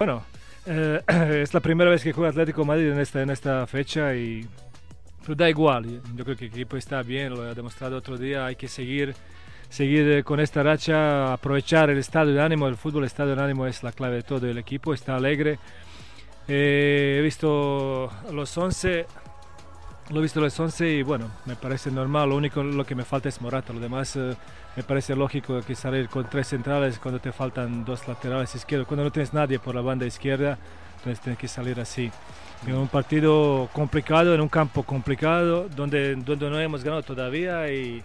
Bueno, eh, es la primera vez que juega Atlético Madrid en esta, en esta fecha y pero da igual. Yo creo que el equipo está bien, lo ha demostrado otro día. Hay que seguir, seguir eh, con esta racha, aprovechar el estado de ánimo. El fútbol, el estado de ánimo es la clave de todo. El equipo está alegre. Eh, he visto los 11 lo he visto los 11 y bueno, me parece normal. Lo único lo que me falta es Morata. Lo demás eh, me parece lógico que salir con tres centrales cuando te faltan dos laterales izquierdos. Cuando no tienes nadie por la banda izquierda, entonces tienes que salir así. En un partido complicado, en un campo complicado, donde, donde no hemos ganado todavía y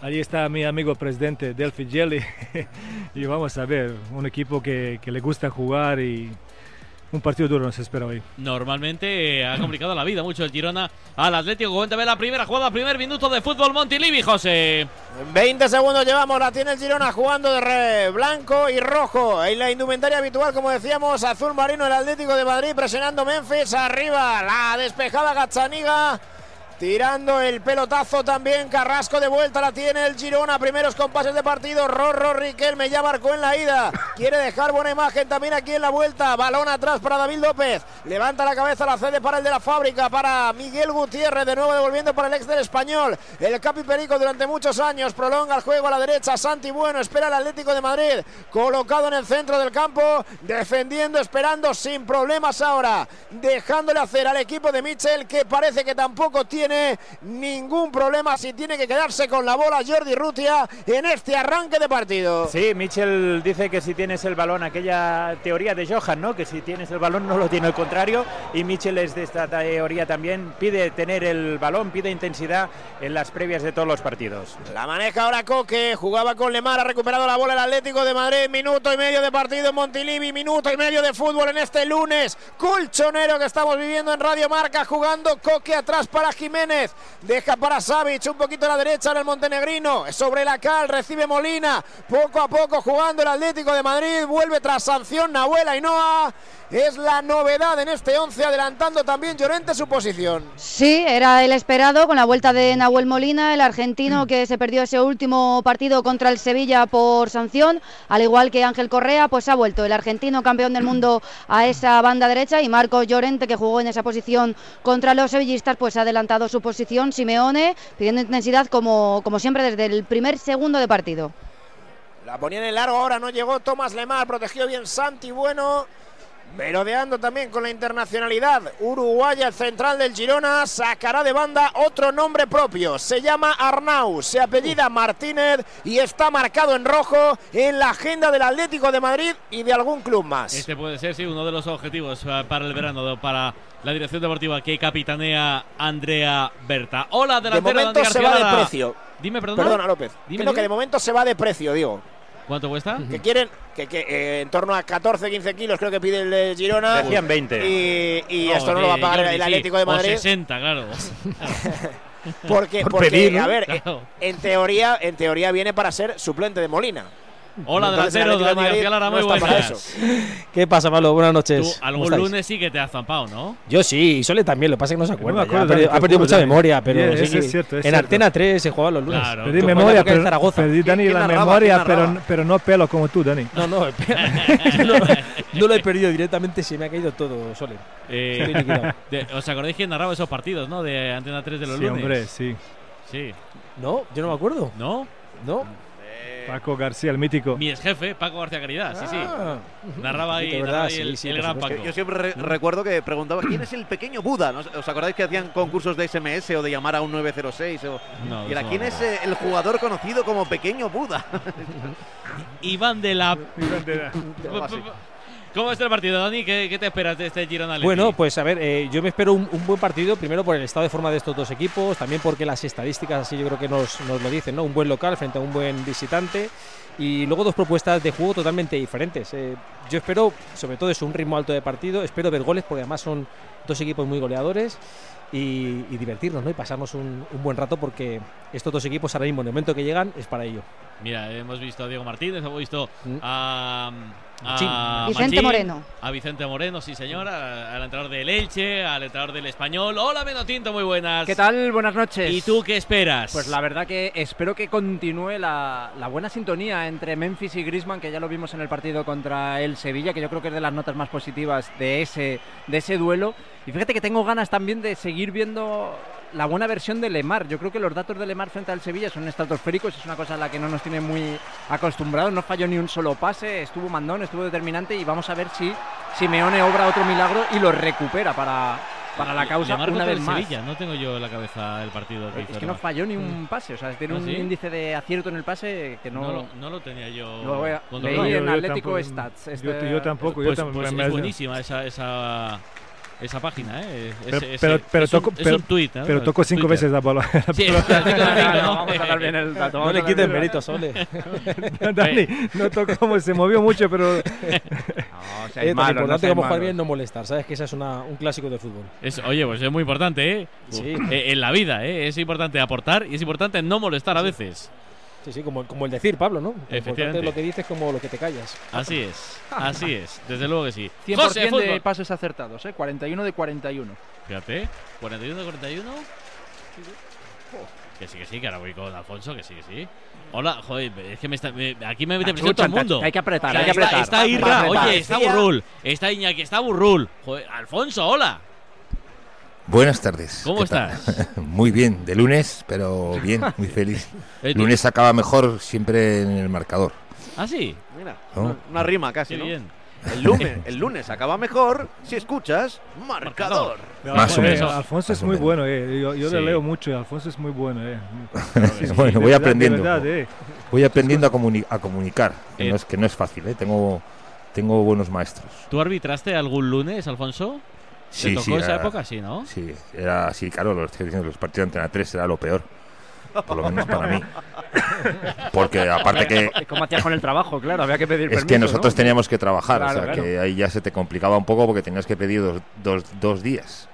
allí está mi amigo presidente Delphi Jelly y vamos a ver, un equipo que, que le gusta jugar y un partido duro nos espera hoy. Normalmente eh, ha complicado la vida mucho el Girona al Atlético. Cuéntame la primera jugada, primer minuto de fútbol Montilivi, José. 20 segundos llevamos, la tiene el Girona jugando de re blanco y rojo. En la indumentaria habitual, como decíamos, azul marino el Atlético de Madrid presionando Memphis arriba. La despejada Gazzaniga. Tirando el pelotazo también, Carrasco de vuelta la tiene el Girona, primeros compases de partido, Rorro Riquelme ya marcó en la ida, quiere dejar buena imagen también aquí en la vuelta, balón atrás para David López, levanta la cabeza, la cede para el de la fábrica, para Miguel Gutiérrez, de nuevo devolviendo para el ex del español, el Capi Perico durante muchos años, prolonga el juego a la derecha, Santi Bueno, espera el Atlético de Madrid, colocado en el centro del campo, defendiendo, esperando sin problemas ahora, dejándole hacer al equipo de Michel, que parece que tampoco tiene ningún problema si tiene que quedarse con la bola Jordi Rutia en este arranque de partido. Sí, Michel dice que si tienes el balón, aquella teoría de Johan, ¿no? Que si tienes el balón no lo tiene el contrario. Y Michel es de esta teoría también. Pide tener el balón, pide intensidad en las previas de todos los partidos. La maneja ahora Coque, jugaba con Lemar, ha recuperado la bola el Atlético de Madrid. Minuto y medio de partido en Montilivi, minuto y medio de fútbol en este lunes. Colchonero que estamos viviendo en Radio Marca, jugando Coque atrás para Jiménez. Deja para Savic, un poquito a la derecha en el montenegrino. Sobre la cal, recibe Molina. Poco a poco jugando el Atlético de Madrid. Vuelve tras sanción Nahuel Ainhoa. Es la novedad en este 11, adelantando también Llorente su posición. Sí, era el esperado con la vuelta de Nahuel Molina, el argentino que se perdió ese último partido contra el Sevilla por sanción, al igual que Ángel Correa, pues ha vuelto el argentino campeón del mundo a esa banda derecha y Marco Llorente que jugó en esa posición contra los sevillistas, pues ha adelantado su posición Simeone, pidiendo intensidad como, como siempre desde el primer segundo de partido. La ponía en el largo, ahora no llegó Tomás Lemar, protegió bien Santi Bueno. Merodeando también con la internacionalidad uruguaya, el central del Girona, sacará de banda otro nombre propio. Se llama Arnau, se apellida Martínez y está marcado en rojo en la agenda del Atlético de Madrid y de algún club más. Este puede ser, sí, uno de los objetivos eh, para el verano, para la dirección deportiva que capitanea Andrea Berta. Hola, delantero de momento se va de precio. Dime, perdona. Perdona, López. Dime, que de momento se va de precio, digo. ¿Cuánto cuesta? Que quieren, que, que eh, en torno a 14, 15 kilos creo que pide el eh, Girona. Decían 20. Y, y esto no lo va a pagar el Atlético de Madrid. O 60, claro. porque, Por porque pedir, ¿no? a ver, Claro. en teoría, en teoría viene para ser suplente de Molina. Hola, delantero, de Madrid Lara, no muy está para buenas. eso. ¿Qué pasa, Pablo? Buenas Tú noches. ¿Cómo algún lunes sí que te has zampado, ¿no? Yo sí, y Sole también, lo que pasa es que no se me acuerda. ya acuerdo ha perdido, ha mucha memoria, pero Yeah, sí es cierto, es en cierto. Antena 3 se jugaba los lunes. Claro. Perdí memoria, la pero, Zaragoza. perdí Dani ¿Quién la narraba? memoria, ¿Quién pero, no pelo como tú, Dani. No, no, no, no lo he perdido directamente, se me ha caído todo, Sole. Eh, de- ¿Os acordáis quién narraba esos partidos, no? De Antena 3 de los Sí, lunes. hombre, sí. Sí. No, yo no me acuerdo. ¿No? No. Paco García, el mítico. Mi ex jefe, Paco García Caridad, sí, sí. Ah. Narraba ahí, de narraba el, sí, gran supuesto. Paco. Yo siempre re- recuerdo que preguntaba quién es el pequeño Buda. ¿no? ¿Os acordáis que hacían concursos de SMS o de llamar a un 906? O... No, y era quién es el jugador conocido como pequeño Buda. Iván de la. Algo así. ¿Cómo está el partido, Dani? ¿Qué, qué te esperas de este Girona Atleti? Bueno, pues a ver, eh, yo me espero un, un buen partido, primero por el estado de forma de estos dos equipos, también porque las estadísticas así yo creo que nos, nos lo dicen, ¿no? Un buen local frente a un buen visitante y luego dos propuestas de juego totalmente diferentes. Eh, yo espero, sobre todo eso, un ritmo alto de partido, espero ver goles porque además son dos equipos muy goleadores y, y divertirnos ¿no? y pasarnos un, un buen rato porque estos dos equipos ahora mismo, en el momento que llegan, es para ello. Mira, hemos visto a Diego Martínez, hemos visto Mm. a. a Vicente Machín, Moreno. A Vicente Moreno, sí señor, a- al entrenador del Elche, al entrenador del Español. Hola, Menotinto, muy buenas. ¿Qué tal? Buenas noches. ¿Y tú qué esperas? Pues la verdad que espero que continúe la, la buena sintonía entre Memphis y Griezmann, que ya lo vimos en el partido contra el Sevilla, que yo creo que es de las notas más positivas de ese, de ese duelo. Y fíjate que tengo ganas también de seguir viendo la buena versión de Lemar. Yo creo que los datos de Lemar frente al Sevilla son estratosféricos, es una cosa a la que no nos tiene muy acostumbrados. No falló ni un solo pase, estuvo mandón, estuvo determinante y vamos a ver si Simeone obra otro milagro y lo recupera para, para la causa Le marco una vez más. Sevilla, no tengo yo en la cabeza el partido. que Es que no Lemar. falló ni un pase, o sea, tiene ¿Ah, un sí? índice de acierto en el pase que no. No lo, no lo tenía yo. Leí yo- en yo Atlético tampoco- Stats. yo- este- yo tampoco, yo Pues, pues me- es buenísima esa, esa, esa página, ¿eh? Pero- Ese- ese- pero- pero es un- toco- es pero- un tuit, ¿eh? Pero tocó cinco Twitter. veces la bola. Sí, de cinco, No, ¿no? vamos a dar bien el dato. No le el méritos, Sole. Dani, no tocó como se movió mucho, pero. No, seáis Eh, tan malos, no importante como jugar bien no molestar, ¿sabes? Que esa es una, un clásico de fútbol. Es- oye, pues es muy importante, ¿eh? Sí. Eh, en la vida, ¿eh? Es importante aportar y es importante no molestar a veces. Sí, sí, como, como el decir, Pablo, ¿no? Efectivamente. lo que dices como lo que te callas. Así es, así es, desde luego que sí. 100% José, de fútbol. pases acertados, ¿eh? 41 de 41. Fíjate, 41 de 41. Que sí, que sí, que ahora voy con Alfonso, que sí, que sí. Hola, joder, es que me está, me- aquí me mete presión todo el mundo. Hay que apretar, Está- hay que apretar. Está, está Irra, oye, está Burrul, está Iñaki, está Burrul. Joder, Alfonso, hola. Buenas tardes. ¿Cómo estás? Muy bien, de lunes, pero bien, muy feliz. Eh, Lunes acaba mejor siempre en el marcador. Ah, sí, Mira, ¿No? una, una rima casi, qué ¿no? bien. El lunes, el lunes acaba mejor si escuchas marcador. Más o Eh, menos. Alfonso es muy menos. bueno, eh. yo, yo Sí. le leo mucho y Alfonso es muy bueno. Eh. bueno, voy verdad, aprendiendo. verdad, eh. Voy aprendiendo a, comuni- a comunicar, que Eh. no, es, que no es fácil, ¿eh? Tengo, tengo buenos maestros. ¿Tú arbitraste algún lunes, Alfonso? ¿Te Sí, tocó sí, esa era- época? Sí, ¿no? Sí, era así, claro, lo estoy diciendo, los partidos de Antena 3 era lo peor. Por lo menos para mí. Porque aparte que ¿Cómo hacías con el trabajo? Claro, había que pedir Es permiso. que nosotros ¿no? teníamos que trabajar, Claro, o sea claro. que ahí ya se te complicaba un poco porque tenías que pedir dos, dos, dos días.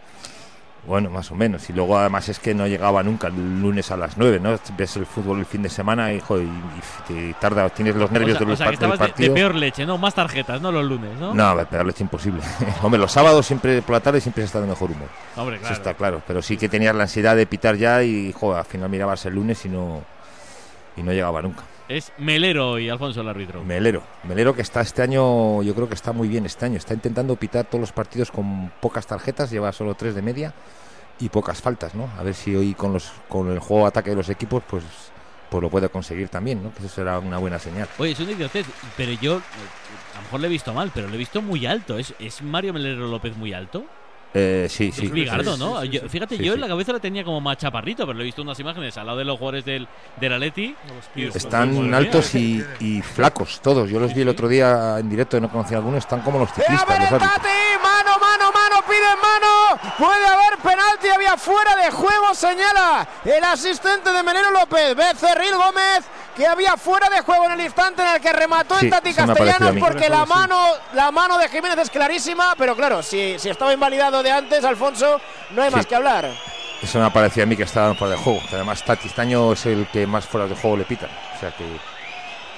Bueno, más o menos. Y luego además es que no llegaba nunca el lunes a las 9, ¿no? Ves el fútbol el fin de semana y, joder, y, y te tarda, tienes los nervios o sea, de o los sea, que par- del estabas de, peor leche, ¿no? Más tarjetas, ¿no? Los lunes, ¿no? No, pegarle es imposible. Hombre, los sábados siempre por la tarde siempre se está de mejor humor. Hombre, Eso está claro. Pero sí que tenías la ansiedad de pitar ya y, joder, al final mirabas el lunes y no, y no llegaba nunca. Es Melero y Alfonso el árbitro. Melero, Melero que está este año, yo creo que está muy bien este año. Está intentando pitar todos los partidos con pocas tarjetas, lleva solo tres de media y pocas faltas, ¿no? A ver si hoy con los con el juego de ataque de los equipos, pues, pues lo puede conseguir también, ¿no? Que eso será una buena señal. Oye, es un idiotez, pero yo eh, a lo mejor le he visto mal, pero lo he visto muy alto. ¿Es, es Mario Melero López muy alto? Eh, sí, sí. es ¿no? sí, sí, Yo- sí. fíjate, Sí, yo sí. en la cabeza la tenía como más chaparrito, pero lo he visto unas imágenes al lado de los jugadores del, del Atleti. y- Están altos y, y flacos todos. Yo los vi el otro día en directo, no conocía a algunos. Están como los ¡Eh, a ciclistas. los! ¡Mano, mano, ¡Piden mano! ¡Puede haber penalti! Había fuera de juego, señala el asistente de Menero López, Becerril Gómez, que había fuera de juego en el instante en el que remató Sí, el Tati Castellanos, porque la mano, la mano de Jiménez es clarísima, pero claro, si, si estaba invalidado de antes, Alfonso, no hay Sí. más que hablar. Eso me parecía a mí que estaban fuera de juego. Además, Tati este año es el que más fuera de juego le pitan. O sea que,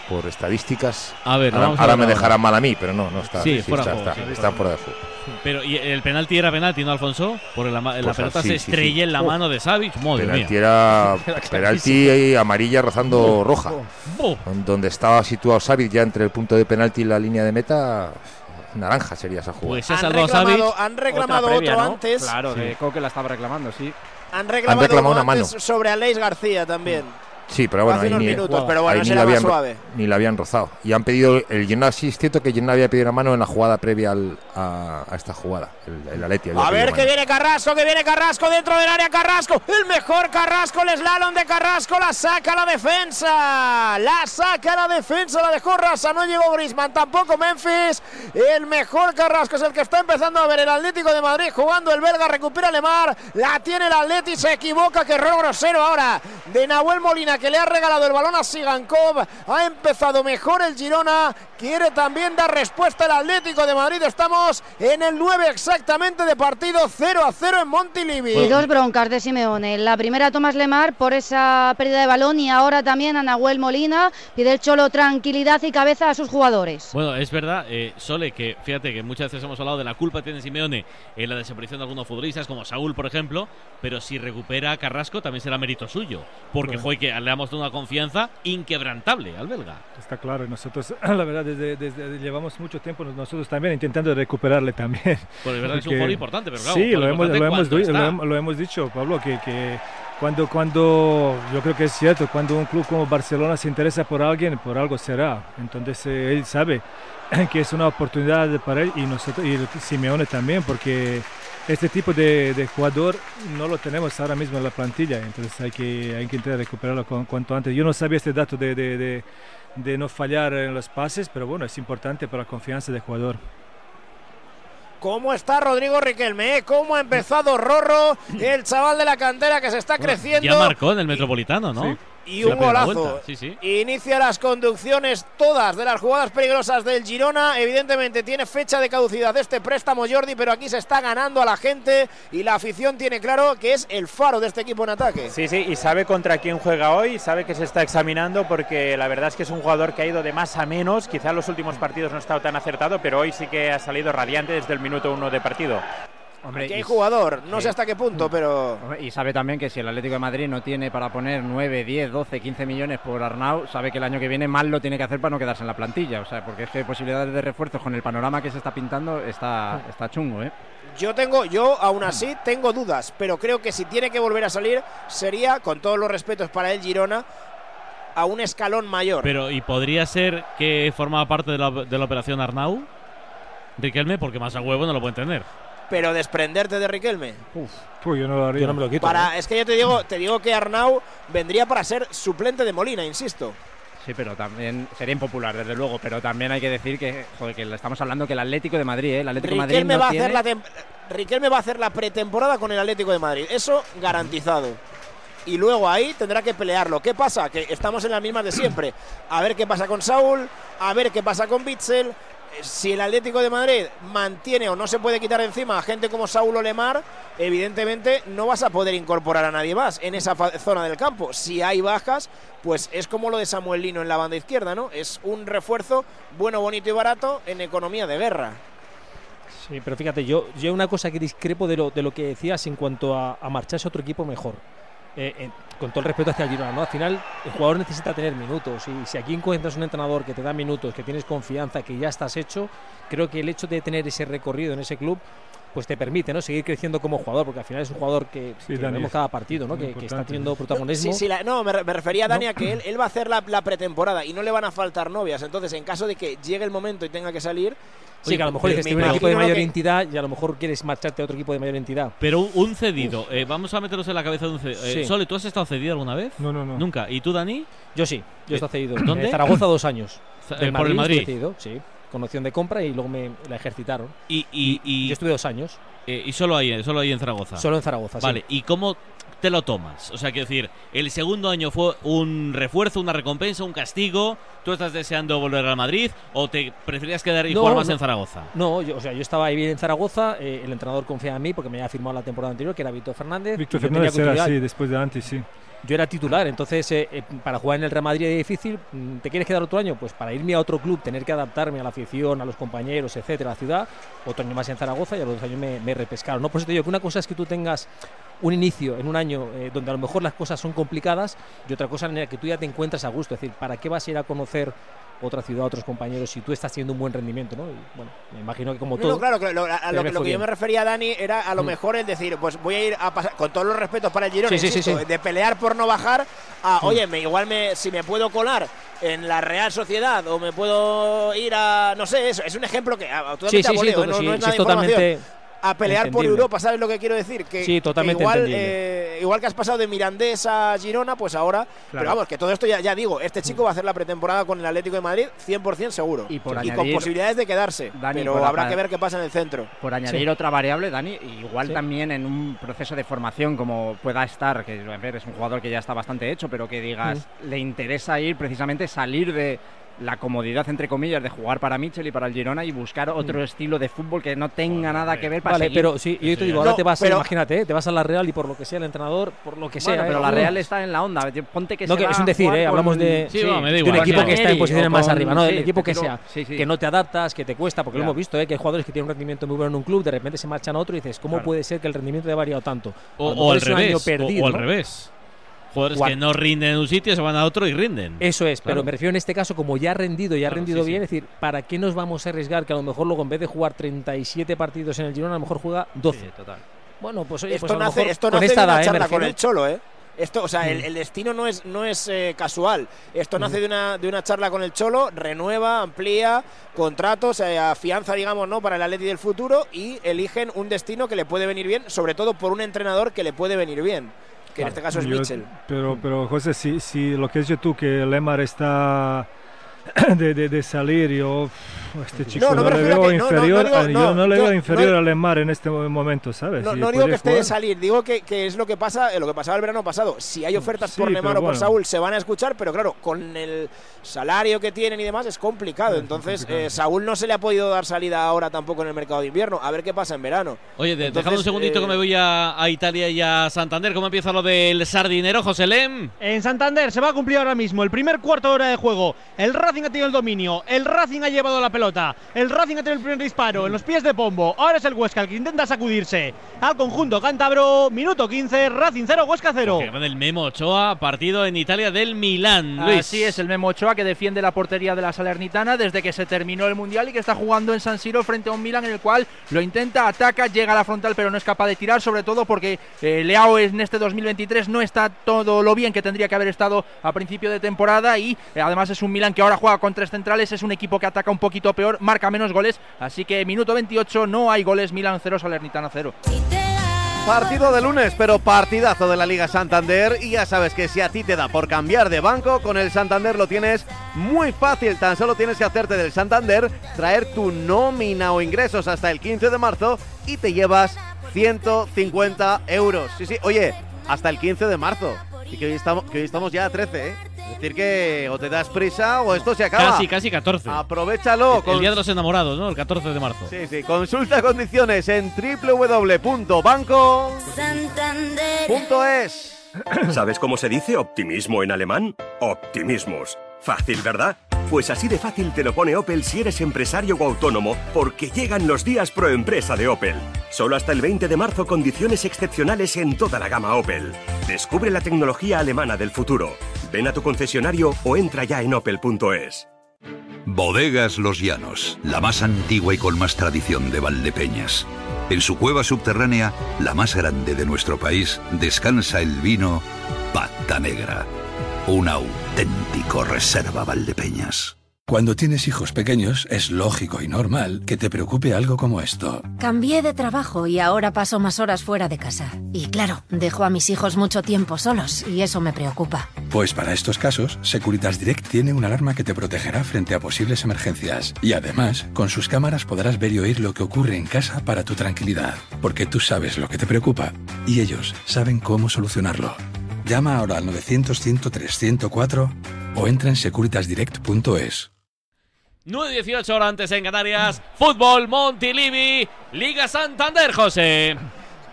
por estadísticas. A ver, ahora vamos a ahora ver me dejarán mal a mí, pero no, no está. Sí, fuera de está, juego, está, sí, está fuera de juego. Pero ¿y el penalti era penalti, ¿no, Alfonso? Porque la, Pues, pelota sí, se sí, estrella sí. en la Oh. mano de Savic. Madre Penalti mía. era penalti amarilla rozando roja. Donde estaba situado Savic ya entre el punto de penalti y la línea de meta, naranja sería esa jugada. Pues se ha Han reclamado, han reclamado Otra previa, otro ¿no? antes. Claro, de Coque la estaba reclamando, sí. Han reclamado, reclamado uno una mano. sobre Aleix García también. Sí, pero bueno, hace ahí unos ni, minutos, pero bueno, ahí ese ni la habían, suave. ni la habían rozado. Y han pedido, el Girona, sí es cierto que Girona había pedido una mano en la jugada previa al- a, a esta jugada. El, el A ver que mano. viene Carrasco, que viene Carrasco dentro del área Carrasco. El mejor Carrasco, el slalom de Carrasco, la saca la defensa. La saca la defensa, la dejó Rasa, no llegó Grisman, tampoco Memphis. El mejor Carrasco es el que está empezando a ver el Atlético de Madrid jugando el belga, recupera Lemar, la tiene el Atleti, se equivoca, que error grosero ahora de Nahuel Molina Girona que le ha regalado el balón a Sigankov. Ha empezado mejor el Girona. Quiere también dar respuesta el Atlético de Madrid. Estamos en el 9 exactamente de partido 0 a 0 en Montilivi. Y dos broncas de Simeone. La primera Tomás Lemar por esa pérdida de balón y ahora también a Nahuel Molina. Pide el Cholo tranquilidad y cabeza a sus jugadores. Bueno, es verdad, eh, Sole, que fíjate que muchas veces hemos hablado de la culpa que tiene Simeone en la desaparición de algunos futbolistas, como Saúl, por ejemplo, pero si recupera a Carrasco también será mérito suyo, porque fue que le damos una confianza inquebrantable al belga. Está claro, y nosotros, la verdad, desde, desde- llevamos mucho tiempo nosotros también intentando recuperarle también. Pues es verdad que es un Porque- jugador importante, pero claro, Sí, lo hemos, lo, hemos, lo hem- lo hemos dicho, Pablo, que, que cuando, cuando, yo creo que es cierto, cuando un club como Barcelona se interesa por alguien, por algo será. Entonces eh, él sabe que es una oportunidad para él y nosotros y Simeone también, porque este tipo de, de jugador no lo tenemos ahora mismo en la plantilla, entonces hay que, hay que intentar recuperarlo con- cuanto antes. Yo no sabía este dato de, de, de- de no fallar en los pases, pero bueno, es importante para la confianza del jugador. ¿Cómo está Rodrigo Riquelme? ¿Cómo ha empezado Rorro, el chaval de la cantera que se está creciendo? Ya marcó en el Metropolitano, ¿no? Sí. Y un golazo. vuelta, Sí, sí. Inicia las conducciones todas de las jugadas peligrosas del Girona. Evidentemente tiene fecha de caducidad este préstamo Jordi, pero aquí se está ganando a la gente y la afición tiene claro que es el faro de este equipo en ataque. Sí, sí, y sabe contra quién juega hoy, sabe que se está examinando porque la verdad es que es un jugador que ha ido de más a menos. Quizá en los últimos partidos no ha estado tan acertado, pero hoy sí que ha salido radiante desde el minuto uno de partido. Hombre, Aquí hay jugador, no sí. sé hasta qué punto, pero Hombre, Y sabe también que si el Atlético de Madrid no tiene para poner 9, 10, 12, 15 millones por Arnau, sabe que el año que viene mal lo tiene que hacer para no quedarse en la plantilla. O sea, porque es que posibilidades de refuerzos con el panorama que se está pintando está, está chungo, ¿eh? yo tengo, yo aún así tengo dudas, pero creo que si tiene que volver a salir sería, con todos los respetos para el Girona, a un escalón mayor. Pero, ¿y podría ser que formaba parte de la, de la operación Arnau? Riquelme, porque más a huevo no lo pueden tener. Pero desprenderte de Riquelme. Pues yo no lo haría. Yo no me lo quito. ¿eh? Es que yo te digo, te digo que Arnau vendría para ser suplente de Molina, insisto. Sí, pero también sería impopular, desde luego. Pero también hay que decir que, joder, que estamos hablando que el Atlético de Madrid, ¿eh? El Atlético de Madrid no va a tiene- hacer la Riquelme va a hacer la pretemporada con el Atlético de Madrid. Eso garantizado. Y luego ahí tendrá que pelearlo. ¿Qué pasa? Que estamos en las mismas de siempre. A ver qué pasa con Saúl, a ver qué pasa con Bitzel. Si el Atlético de Madrid mantiene o no se puede quitar encima a gente como Saúl o Lemar, evidentemente no vas a poder incorporar a nadie más en esa zona del campo. Si hay bajas, pues es como lo de Samuel Lino en la banda izquierda, ¿no? Es un refuerzo bueno, bonito y barato en economía de guerra. Sí, pero fíjate, yo, yo una cosa que discrepo de lo, de lo que decías en cuanto a, a marcharse a otro equipo mejor. Eh, eh, con todo el respeto hacia el Girona, ¿no? Al final el jugador necesita tener minutos y si aquí encuentras un entrenador que te da minutos, que tienes confianza, que ya estás hecho, creo que el hecho de tener ese recorrido en ese club pues te permite ¿no? seguir creciendo como jugador, porque al final es un jugador que, Sí, que Dani, vemos es cada partido, ¿no? que, que está teniendo protagonismo. Sí, sí, la- no, me, re- me refería, Dani, No. a que él, él va a hacer la, la pretemporada y no le van a faltar novias. Entonces, en caso de que llegue el momento y tenga que salir. Sí, que a lo mejor me- dices un equipo de mayor que- entidad y a lo mejor quieres marcharte a otro equipo de mayor entidad. Pero un, cedido, eh, vamos a meternos en la cabeza de un cedido. Eh, Sí. Sole, ¿tú has estado cedido alguna vez? No, no, no. Nunca. ¿Y tú, Dani? Yo sí, yo he estado cedido. ¿Dónde? En Zaragoza dos años. Del eh, por el Madrid. cedido, sí. Con opción de compra y luego me la ejercitaron. Y, y, y, Yo estuve dos años. eh, y solo ahí, solo ahí en Zaragoza. Solo en Zaragoza, sí. Vale, ¿y cómo te lo tomas? O sea, quiero decir, el segundo año fue un refuerzo, una recompensa, un castigo. ¿Tú estás deseando volver al Madrid o te preferías quedar y No, jugar más no. en Zaragoza? No, yo, o sea, yo estaba ahí bien en Zaragoza, eh, el entrenador confiaba en mí porque me había firmado la temporada anterior, que era Víctor Fernández. Víctor Fernández era así, después de antes, sí. Yo era titular, entonces eh, eh, para jugar en el Real Madrid es difícil. Mm, ¿Te quieres quedar otro año? Pues para irme a otro club, tener que adaptarme a la afición, a los compañeros, etcétera, a la ciudad. Otro año más en Zaragoza y a los dos años me, me repescaron. ¿no? Por eso te digo que una cosa es que tú tengas un inicio en un año eh, donde a lo mejor las cosas son complicadas y otra cosa en la que tú ya te encuentras a gusto. Es decir, ¿para qué vas a ir a conocer otra ciudad, otros compañeros si tú estás teniendo un buen rendimiento? ¿no? Y, bueno, me imagino que como No, todo. no, claro, que lo, a, lo, que- lo que yo me refería, Dani, era a lo Mm. mejor el decir, pues voy a ir a pasar, con todos los respetos para el Girona, Sí, sí, sí, insisto, sí. de pelear por no bajar, a, Mm. oye, me, igual me, si me puedo colar en la Real Sociedad o me puedo ir a, no sé, eso, es un ejemplo que a, Sí, totalmente sí, a sí, voleo, todo- ¿eh? no, es nada totalmente. A pelear por. Europa, ¿sabes lo que quiero decir? Que, Sí, que totalmente igual, eh, igual que has pasado de Mirandés a Girona, pues ahora. Pero vamos, que todo esto ya, ya digo, este chico va a hacer la pretemporada con el Atlético de Madrid 100% seguro. Y por con añadir- posibilidades de quedarse. Dani, pero habrá que ver qué pasa en el centro. Por añadir Sí. otra variable, Dani, igual Sí. también en un proceso de formación como pueda estar, que a ver, es un jugador que ya está bastante hecho, pero que digas, le interesa ir precisamente salir de la comodidad, entre comillas, de jugar para Mitchell y para el Girona y buscar otro estilo de fútbol que no tenga nada que ver para Vale, seguir. pero sí, yo te digo, ahora No, te vas, pero- imagínate, ¿eh? te vas a la Real y por lo que sea el entrenador, por lo que sea. Bueno, pero ¿eh? la Uh. Real está en la onda. Ponte que no, se que va es un a decir, ¿eh? hablamos de, Sí, un equipo que está en posiciones más arriba, no, el sí, equipo que sea, sí, sí. que no te adaptas, que te cuesta, porque lo hemos visto, ¿eh? que hay jugadores que tienen un rendimiento muy bueno en un club, de repente se marchan a otro y dices, ¿cómo Claro. puede ser que el rendimiento haya variado tanto? O, al revés. o- perdido, o, al revés. Jugadores que no rinden en un sitio se van a otro y rinden. Eso es, Claro. pero me refiero en este caso, como ya ha rendido y ha Claro, rendido sí, bien, sí. es decir, ¿para qué nos vamos a arriesgar que a lo mejor luego en vez de jugar 37 partidos en el Girona, a lo mejor juega 12? Bueno, pues oye, esto pues a lo nace, mejor esto con nace esta de una edad, ¿eh? Charla con refiero. el Cholo, ¿eh? Esto, o sea, el, Mm. el destino no es, no es eh, casual. Esto nace de una, de una charla con el Cholo, renueva, amplía contratos, eh, afianza, digamos, ¿no? para el Atleti del futuro y eligen un destino que le puede venir bien, sobre todo por un entrenador que le puede venir bien, que en este caso es Yo- Mitchell. Pero, pero José, si, si lo que has dicho tú, que Lemar está de, de, de salir, yo este chico No, no no, me le veo que- no, no, inferior, no digo- a- yo no, no le yo- veo no- inferior a Lemar en este momento, ¿sabes? No, Si digo podría que esté de salir, digo que, que es lo que pasa, eh, lo que pasaba el verano pasado. Si hay ofertas Sí, por Lemar o por bueno. Saúl, se van a escuchar, pero claro, con el salario que tienen y demás es complicado. Entonces, eh, Saúl no se le ha podido dar salida ahora tampoco en el mercado de invierno. A ver qué pasa en verano. Oye, de, Entonces, dejadme un segundito eh, que me voy a, a Italia y a Santander. ¿Cómo empieza lo del sardinero, José Lem? En Santander se va a cumplir ahora mismo el primer cuarto de hora de juego. El Racing ha tenido el dominio, el Racing ha llevado la pelota, el Racing ha tenido el primer disparo en los pies de Pombo. Ahora es el Huesca el que intenta sacudirse al conjunto cántabro. Minuto 15, Racing 0, Huesca 0. Que del Memo Ochoa, partido en Italia del Milán. Luis. Así es, el Memo Ochoa que defiende la portería de la Salernitana desde que se terminó el Mundial y que está jugando en San Siro frente a un Milan en el cual lo intenta, ataca, llega a la frontal pero no es capaz de tirar, sobre todo porque eh, Leao en este 2023 no está todo lo bien que tendría que haber estado a principio de temporada y eh, además es un Milan que ahora juega con tres centrales, es un equipo que ataca un poquito peor, marca menos goles, así que minuto 28 no hay goles, Milan 0, Salernitana 0. Partido de lunes, pero partidazo de la Liga Santander. Y ya sabes que si a ti te da por cambiar de banco, con el Santander lo tienes muy fácil. Tan solo tienes que hacerte del Santander, traer tu nómina o ingresos hasta el 15 de marzo y te llevas 150 euros. Sí, sí, oye, hasta el 15 de marzo. Y que hoy estamos, que hoy estamos ya a 13, ¿eh? Es decir, que o te das prisa o esto se acaba. Casi, casi 14. Aprovechalo. El día de los enamorados, ¿no? El 14 de marzo. Sí, sí, consulta condiciones en www.banco.es. ¿Sabes cómo se dice optimismo en alemán? Optimismus. Fácil, ¿verdad? Pues así de fácil te lo pone Opel si eres empresario o autónomo, porque llegan los días pro empresa de Opel. Solo hasta el 20 de marzo condiciones excepcionales en toda la gama Opel. Descubre la tecnología alemana del futuro. Ven a tu concesionario o entra ya en opel.es. Bodegas Los Llanos, la más antigua y con más tradición de Valdepeñas. En su cueva subterránea, la más grande de nuestro país, descansa el vino Pata Negra, un auténtico reserva Valdepeñas. Cuando tienes hijos pequeños, es lógico y normal que te preocupe algo como esto. Cambié de trabajo y ahora paso más horas fuera de casa. Y claro, dejo a mis hijos mucho tiempo solos y eso me preocupa. Pues para estos casos, Securitas Direct tiene una alarma que te protegerá frente a posibles emergencias. Y además, con sus cámaras podrás ver y oír lo que ocurre en casa para tu tranquilidad. Porque tú sabes lo que te preocupa y ellos saben cómo solucionarlo. Llama ahora al 900-103-104 o entra en securitasdirect.es. 9.18 horas antes en Canarias. Fútbol Montilivi. Liga Santander, José.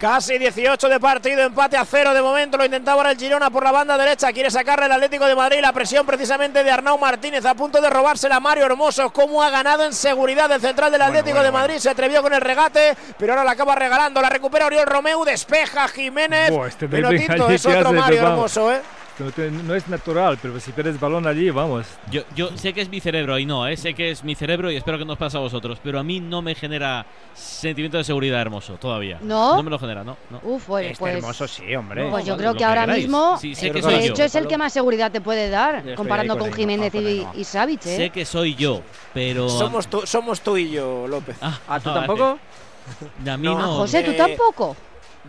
Casi 18 de partido, empate a cero de momento. Lo intentaba ahora el Girona por la banda derecha. Quiere sacarle el Atlético de Madrid. La presión precisamente de Arnau Martínez a punto de robársela Mario Hermoso. Cómo ha ganado en seguridad el central del Atlético de Madrid. Se atrevió con el regate, pero ahora la acaba regalando. La recupera Oriol Romeu. Despeja Jiménez. Buah, este es otro Mario. Hermoso, ¿eh? No, te- no es natural, pero si pierdes balón allí, vamos. Yo, yo sé que es mi cerebro y no, ¿eh? sé que es mi cerebro y espero que no os pase a vosotros, pero a mí no me genera sentimiento de seguridad hermoso todavía. ¿No? No me lo genera, no. no. Uf, Este pues- hermoso sí, hombre. Pues yo creo que que ahora queráis. mismo, Sí, sé que de soy yo. hecho, es el que más seguridad te puede dar, estoy comparando con con Jiménez y, Savic, ¿eh? Sé que soy yo, pero. Somos tú, somos tú y yo, López. Ah, ¿Ah, tú vale. tampoco? A mí No, no. José, ¿tú Eh, tampoco?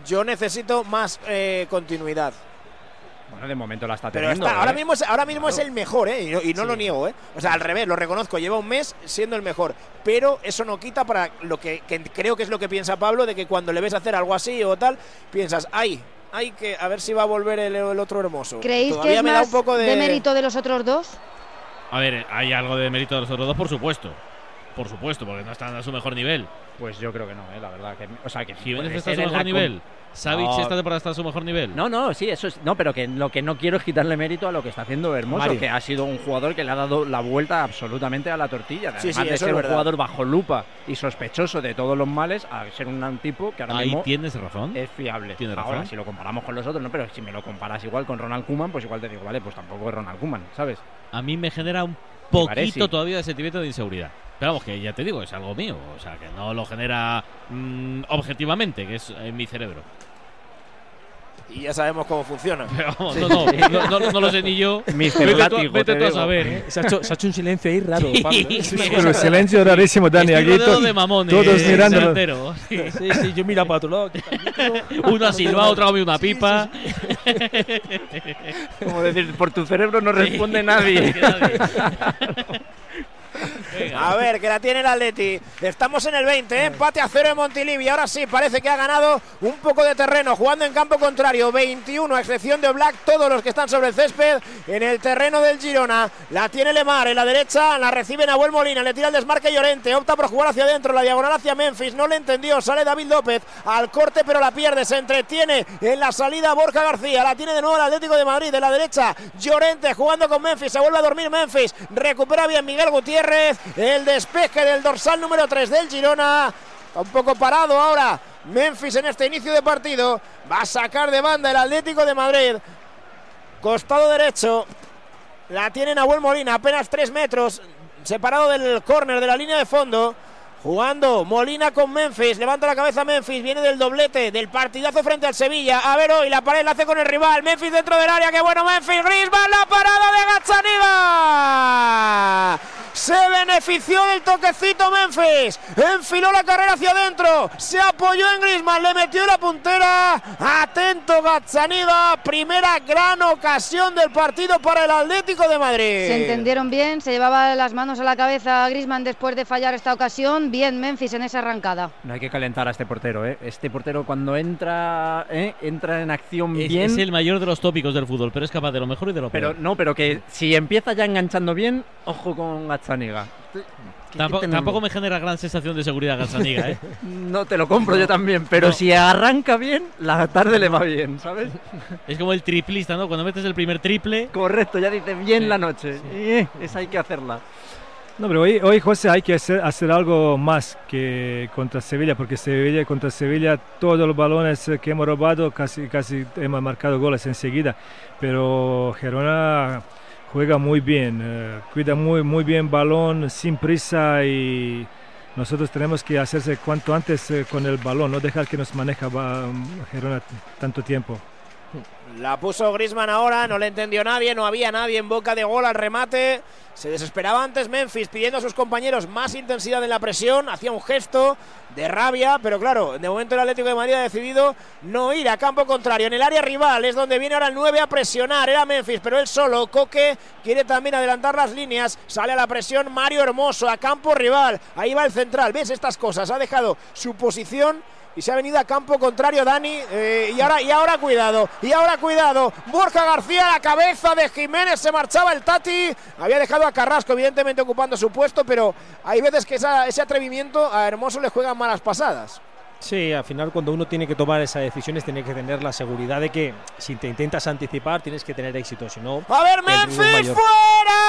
Yo necesito más eh, continuidad. Bueno, de momento la está Pero teniendo. ahora ¿eh? mismo, es, ahora mismo es el mejor, ¿eh? Y no, y no lo niego, ¿eh? O sea, al revés, lo reconozco. Lleva un mes siendo el mejor. Pero eso no quita para lo que, que creo que es lo que piensa Pablo, de que cuando le ves hacer algo así o tal, piensas, ay, hay que a ver si va a volver el, el otro hermoso. ¿Creéis Todavía que es me da un poco de, de mérito de los otros dos? A ver, hay algo de mérito de los otros dos, por supuesto. Por supuesto, porque no están a su mejor nivel. Pues yo creo que no, ¿eh? la verdad. Que, o sea, que Jiménez está a su mejor nivel. Savic No. esta temporada está a su mejor nivel. No, no, sí, eso es. No, pero que lo que no quiero es quitarle mérito a lo que está haciendo Hermoso, Mario. que ha sido un jugador que le ha dado la vuelta absolutamente a la tortilla. Sí, Además sí, de ser es un verdad. jugador bajo lupa y sospechoso de todos los males, a ser un tipo que ahora Ahí mismo tienes razón. es fiable. Tienes Ahora, razón. si lo comparamos con los otros, no, pero si me lo comparas igual con Ronald Koeman, pues igual te digo, vale, pues tampoco es Ronald Koeman, ¿sabes? A mí me genera un. Poquito todavía de sentimiento de inseguridad. Pero vamos, que ya te digo, es algo mío. O sea, que no lo genera mm, objetivamente, que es en mi cerebro. Y ya sabemos cómo funciona. Pero vamos, no, no, no, no- no lo sé ni yo. Mr. Vete tú, Látigo, vete te tú a saber. Se ha, hecho, se ha hecho un silencio ahí raro, Sí, Pablo. sí, Pero el silencio rarísimo, Dani. Estoy Aquí de mamones, todos eh, entero, sí. Sí, sí, yo mira para otro lado. Uno ha silbado, otro ha comido una pipa. Como decir, por tu cerebro no responde nadie. A ver, que la tiene el Atleti. Estamos en el 20, ¿eh? empate a cero en Montilivi. Ahora sí, parece que ha ganado un poco de terreno, jugando en campo contrario. 21, a excepción de Black, todos los que están sobre el césped en el terreno del Girona. La tiene Lemar en la derecha, la recibe Nahuel Molina, le tira el desmarque Llorente, opta por jugar hacia adentro, la diagonal hacia Memphis. No le entendió, sale David López al corte, pero la pierde. Se entretiene en la salida Borja García. La tiene de nuevo el Atlético de Madrid, de la derecha. Llorente jugando con Memphis, se vuelve a dormir Memphis. Recupera bien Miguel Gutiérrez. El despeje del dorsal número 3 del Girona. Está un poco parado ahora. Memphis en este inicio de partido. Va a sacar de banda el Atlético de Madrid. Costado derecho. La tiene Nahuel Molina, apenas 3 metros. Separado del córner de la línea de fondo. Jugando Molina con Memphis, levanta la cabeza Memphis, viene del doblete, del partidazo frente al Sevilla. A ver hoy la pared la hace con el rival. Memphis dentro del área, qué bueno Memphis. Griezmann, la parada de Gazzaniga. Se benefició del toquecito Memphis. Enfiló la carrera hacia adentro. Se apoyó en Griezmann, le metió la puntera. Atento Gazzaniga. Primera gran ocasión del partido para el Atlético de Madrid. Se entendieron bien, se llevaba las manos a la cabeza Grisman después de fallar esta ocasión. Bien Memphis en esa arrancada. No hay que calentar a este portero, ¿eh? Este portero cuando entra, ¿eh? entra en acción Es, bien. es el mayor de los tópicos del fútbol, pero es capaz de lo mejor y de lo Pero peor. no, pero que si empieza ya enganchando bien, ojo con Gazzaniga. Tampoco, tampoco me genera gran sensación de seguridad Gazzaniga, ¿eh? No te lo compro yo también, pero No. si arranca bien, la tarde le va bien, ¿sabes? Es como el triplista, ¿no? Cuando metes el primer triple. Correcto, ya dice bien la noche. Eh, esa hay que hacerla. No, pero hoy, hoy José hay que hacer, algo más que contra Sevilla, porque Sevilla contra Sevilla todos los balones que hemos robado casi, casi hemos marcado goles enseguida, pero Gerona juega muy bien, eh, cuida muy, muy bien balón, sin prisa y nosotros tenemos que hacerse cuanto antes eh, con el balón, no dejar que nos maneja Gerona tanto tiempo. La puso Grisman ahora, no le entendió nadie, no había nadie en boca de gol al remate. Se desesperaba antes Memphis pidiendo a sus compañeros más intensidad en la presión, hacía un gesto de rabia, pero claro, de momento el Atlético de Madrid ha decidido no ir a campo contrario. En el área rival es donde viene ahora el 9 a presionar, era Memphis, pero él solo, Coque quiere también adelantar las líneas, sale a la presión Mario Hermoso a campo rival, ahí va el central, ves estas cosas, ha dejado su posición y se ha venido a campo contrario Dani. Eh, y ahora y ahora cuidado y ahora cuidado. Borja García a la cabeza de Jiménez se marchaba el Tati. Había dejado a Carrasco evidentemente ocupando su puesto pero hay veces que esa- ese atrevimiento a Hermoso le juegan malas pasadas. Sí, al final cuando uno tiene que tomar esas decisiones tiene que tener la seguridad de que si te intentas anticipar tienes que tener éxito, si no... a ver Memphis fuera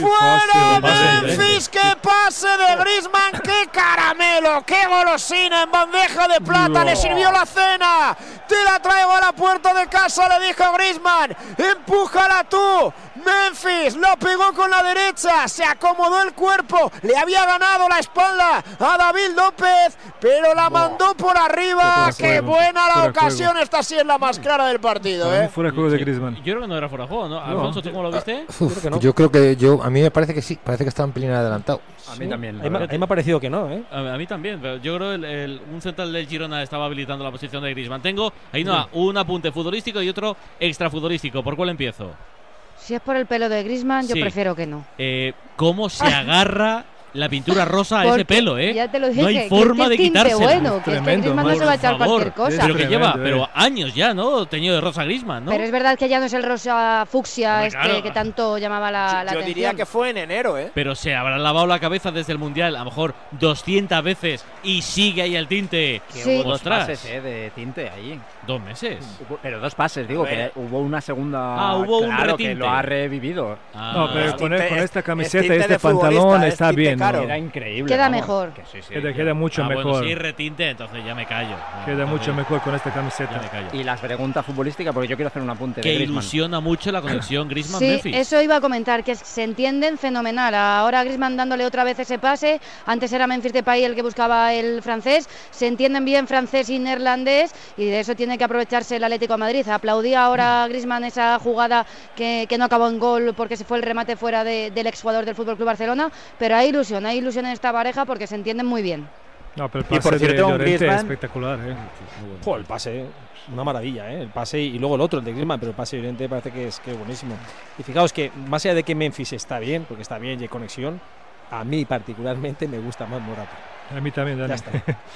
fuera Memphis que pase de Griezmann qué caramelo qué golosina en bandeja de plata No. le sirvió la cena te la traigo a la puerta de casa le dijo Griezmann empújala tú Memphis lo pegó con la derecha se acomodó el cuerpo le había ganado la espalda a David López pero la mandó por arriba Fuera qué buena la fuera ocasión juego. esta sí es la más clara del partido ¿eh? fuera de juego de Griezmann. Yo creo que no era fuera de juego, ¿no? Alfonso, ¿tú cómo lo viste? Uf, yo creo que yo a mí me parece que sí, parece que está un pelín adelantado. A mí también. A mí, me- a mí me ha parecido que no, ¿eh? A, a mí también, pero yo creo el, el- un central del Girona estaba habilitando la posición de Griezmann. Tengo ahí no, un apunte futbolístico y otro extrafutbolístico. ¿Por cuál empiezo? Si es por el pelo de Grisman, yo prefiero que no. Eh, ¿Cómo se agarra la pintura rosa a ese pelo, eh? Ya te lo dije, no hay que forma este de quitársela. bueno, que es que Griezmann no se va a echar cualquier cosa. Pero que lleva Tremendo, pero eh. años ya, ¿no? Teñido de rosa Griezmann, ¿no? Pero es verdad que ya no es el rosa fucsia este claro. que tanto llamaba la, la Yo atención. diría que fue en enero, ¿eh? Pero se habrá lavado la cabeza desde el Mundial, a lo mejor 200 veces y sigue ahí el tinte. Que Sí. hubo dos Ostras. pases eh, de tinte ahí. Dos meses. Pero dos pases, digo, que hubo una segunda. Ah, hubo un claro, que retinte. lo ha revivido. Ah, No, pero con, tinte- con es- esta es camiseta y este pantalón es está bien. Caro. Era increíble. Queda vamos. mejor. Que sí, sí, Queda, que- queda mucho Ah, mejor. Bueno, sí, retinte, entonces ya me callo. Ah, Queda mucho mejor con esta camiseta. me callo. Y la pregunta futbolística, porque yo quiero hacer un apunte Que de Griezmann. ilusiona mucho la conexión Sí, Griezmann-Memphis. eso iba a comentar, que se entienden fenomenal. Ahora Griezmann dándole otra vez ese pase. Antes era Memphis Depay el que buscaba el francés. Se entienden bien francés y neerlandés y de eso tiene que aprovecharse el Atlético de Madrid. Aplaudía ahora Griezmann esa jugada que, que no acabó en gol porque se fue el remate fuera de- del exjugador del Fútbol Club Barcelona. Pero hay ilusión, hay ilusión en esta pareja porque se entienden muy bien. No, pero el Y por pase de cierto, un Griezmann- espectacular, ¿eh? Jo, el pase, una maravilla, ¿eh? El pase y luego el otro, el de Griezmann, pero el pase evidente parece que es, que es buenísimo. Y fijaos que más allá de que Memphis está bien, porque está bien y hay conexión, a mí particularmente me gusta más Morata. A mí también, Dani. Ya está.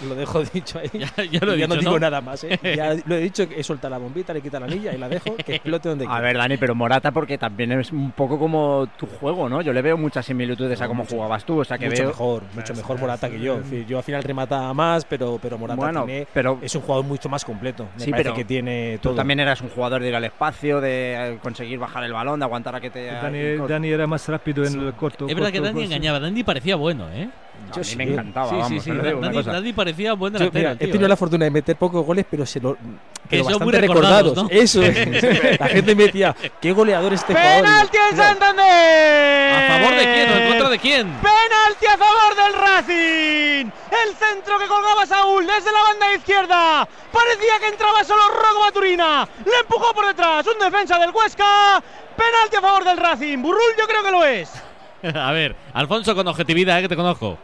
Lo dejo dicho ahí. Ya, ya lo he ya dicho, no digo ¿no? nada más, ¿eh? Ya lo he dicho, he soltado la bombita, le quita la anilla y la dejo que explote donde A quiera. ver, Dani, pero Morata porque también es un poco como tu juego, ¿no? Yo le veo muchas similitudes a cómo Mucho. jugabas tú, o sea que mucho veo... mejor, mucho mejor Morata que yo. En fin, yo al final remataba más, pero, pero Morata Bueno, tiene- pero es un jugador mucho más completo. Me Sí, parece pero que tiene tú también eras un jugador de ir al espacio, de eh, conseguir bajar el balón, de aguantar a que te... Dani, Dani era más rápido en el corto. Es verdad que Dani engañaba. Dani parecía bueno, ¿eh? A mí sí. me encantaba, sí, vamos. sí, sí. no digo parecía buen Yo, delantero. he tenido ¿eh? la fortuna de meter pocos goles, pero se lo. Pero son bastante muy recordados, ¿no? Eso es. La gente me decía, qué goleador este jugador. ¡Penalti en Santander! ¿A favor de quién o en contra de quién? ¡Penalti a favor del Racing! El centro que colgaba Saúl desde la banda izquierda. Parecía que entraba solo Rocco Maturina. Le empujó por detrás. Un defensa del Huesca. Penalti a favor del Racing. Burrul yo creo que lo es. A ver, Alfonso, con objetividad, ¿eh? que te conozco.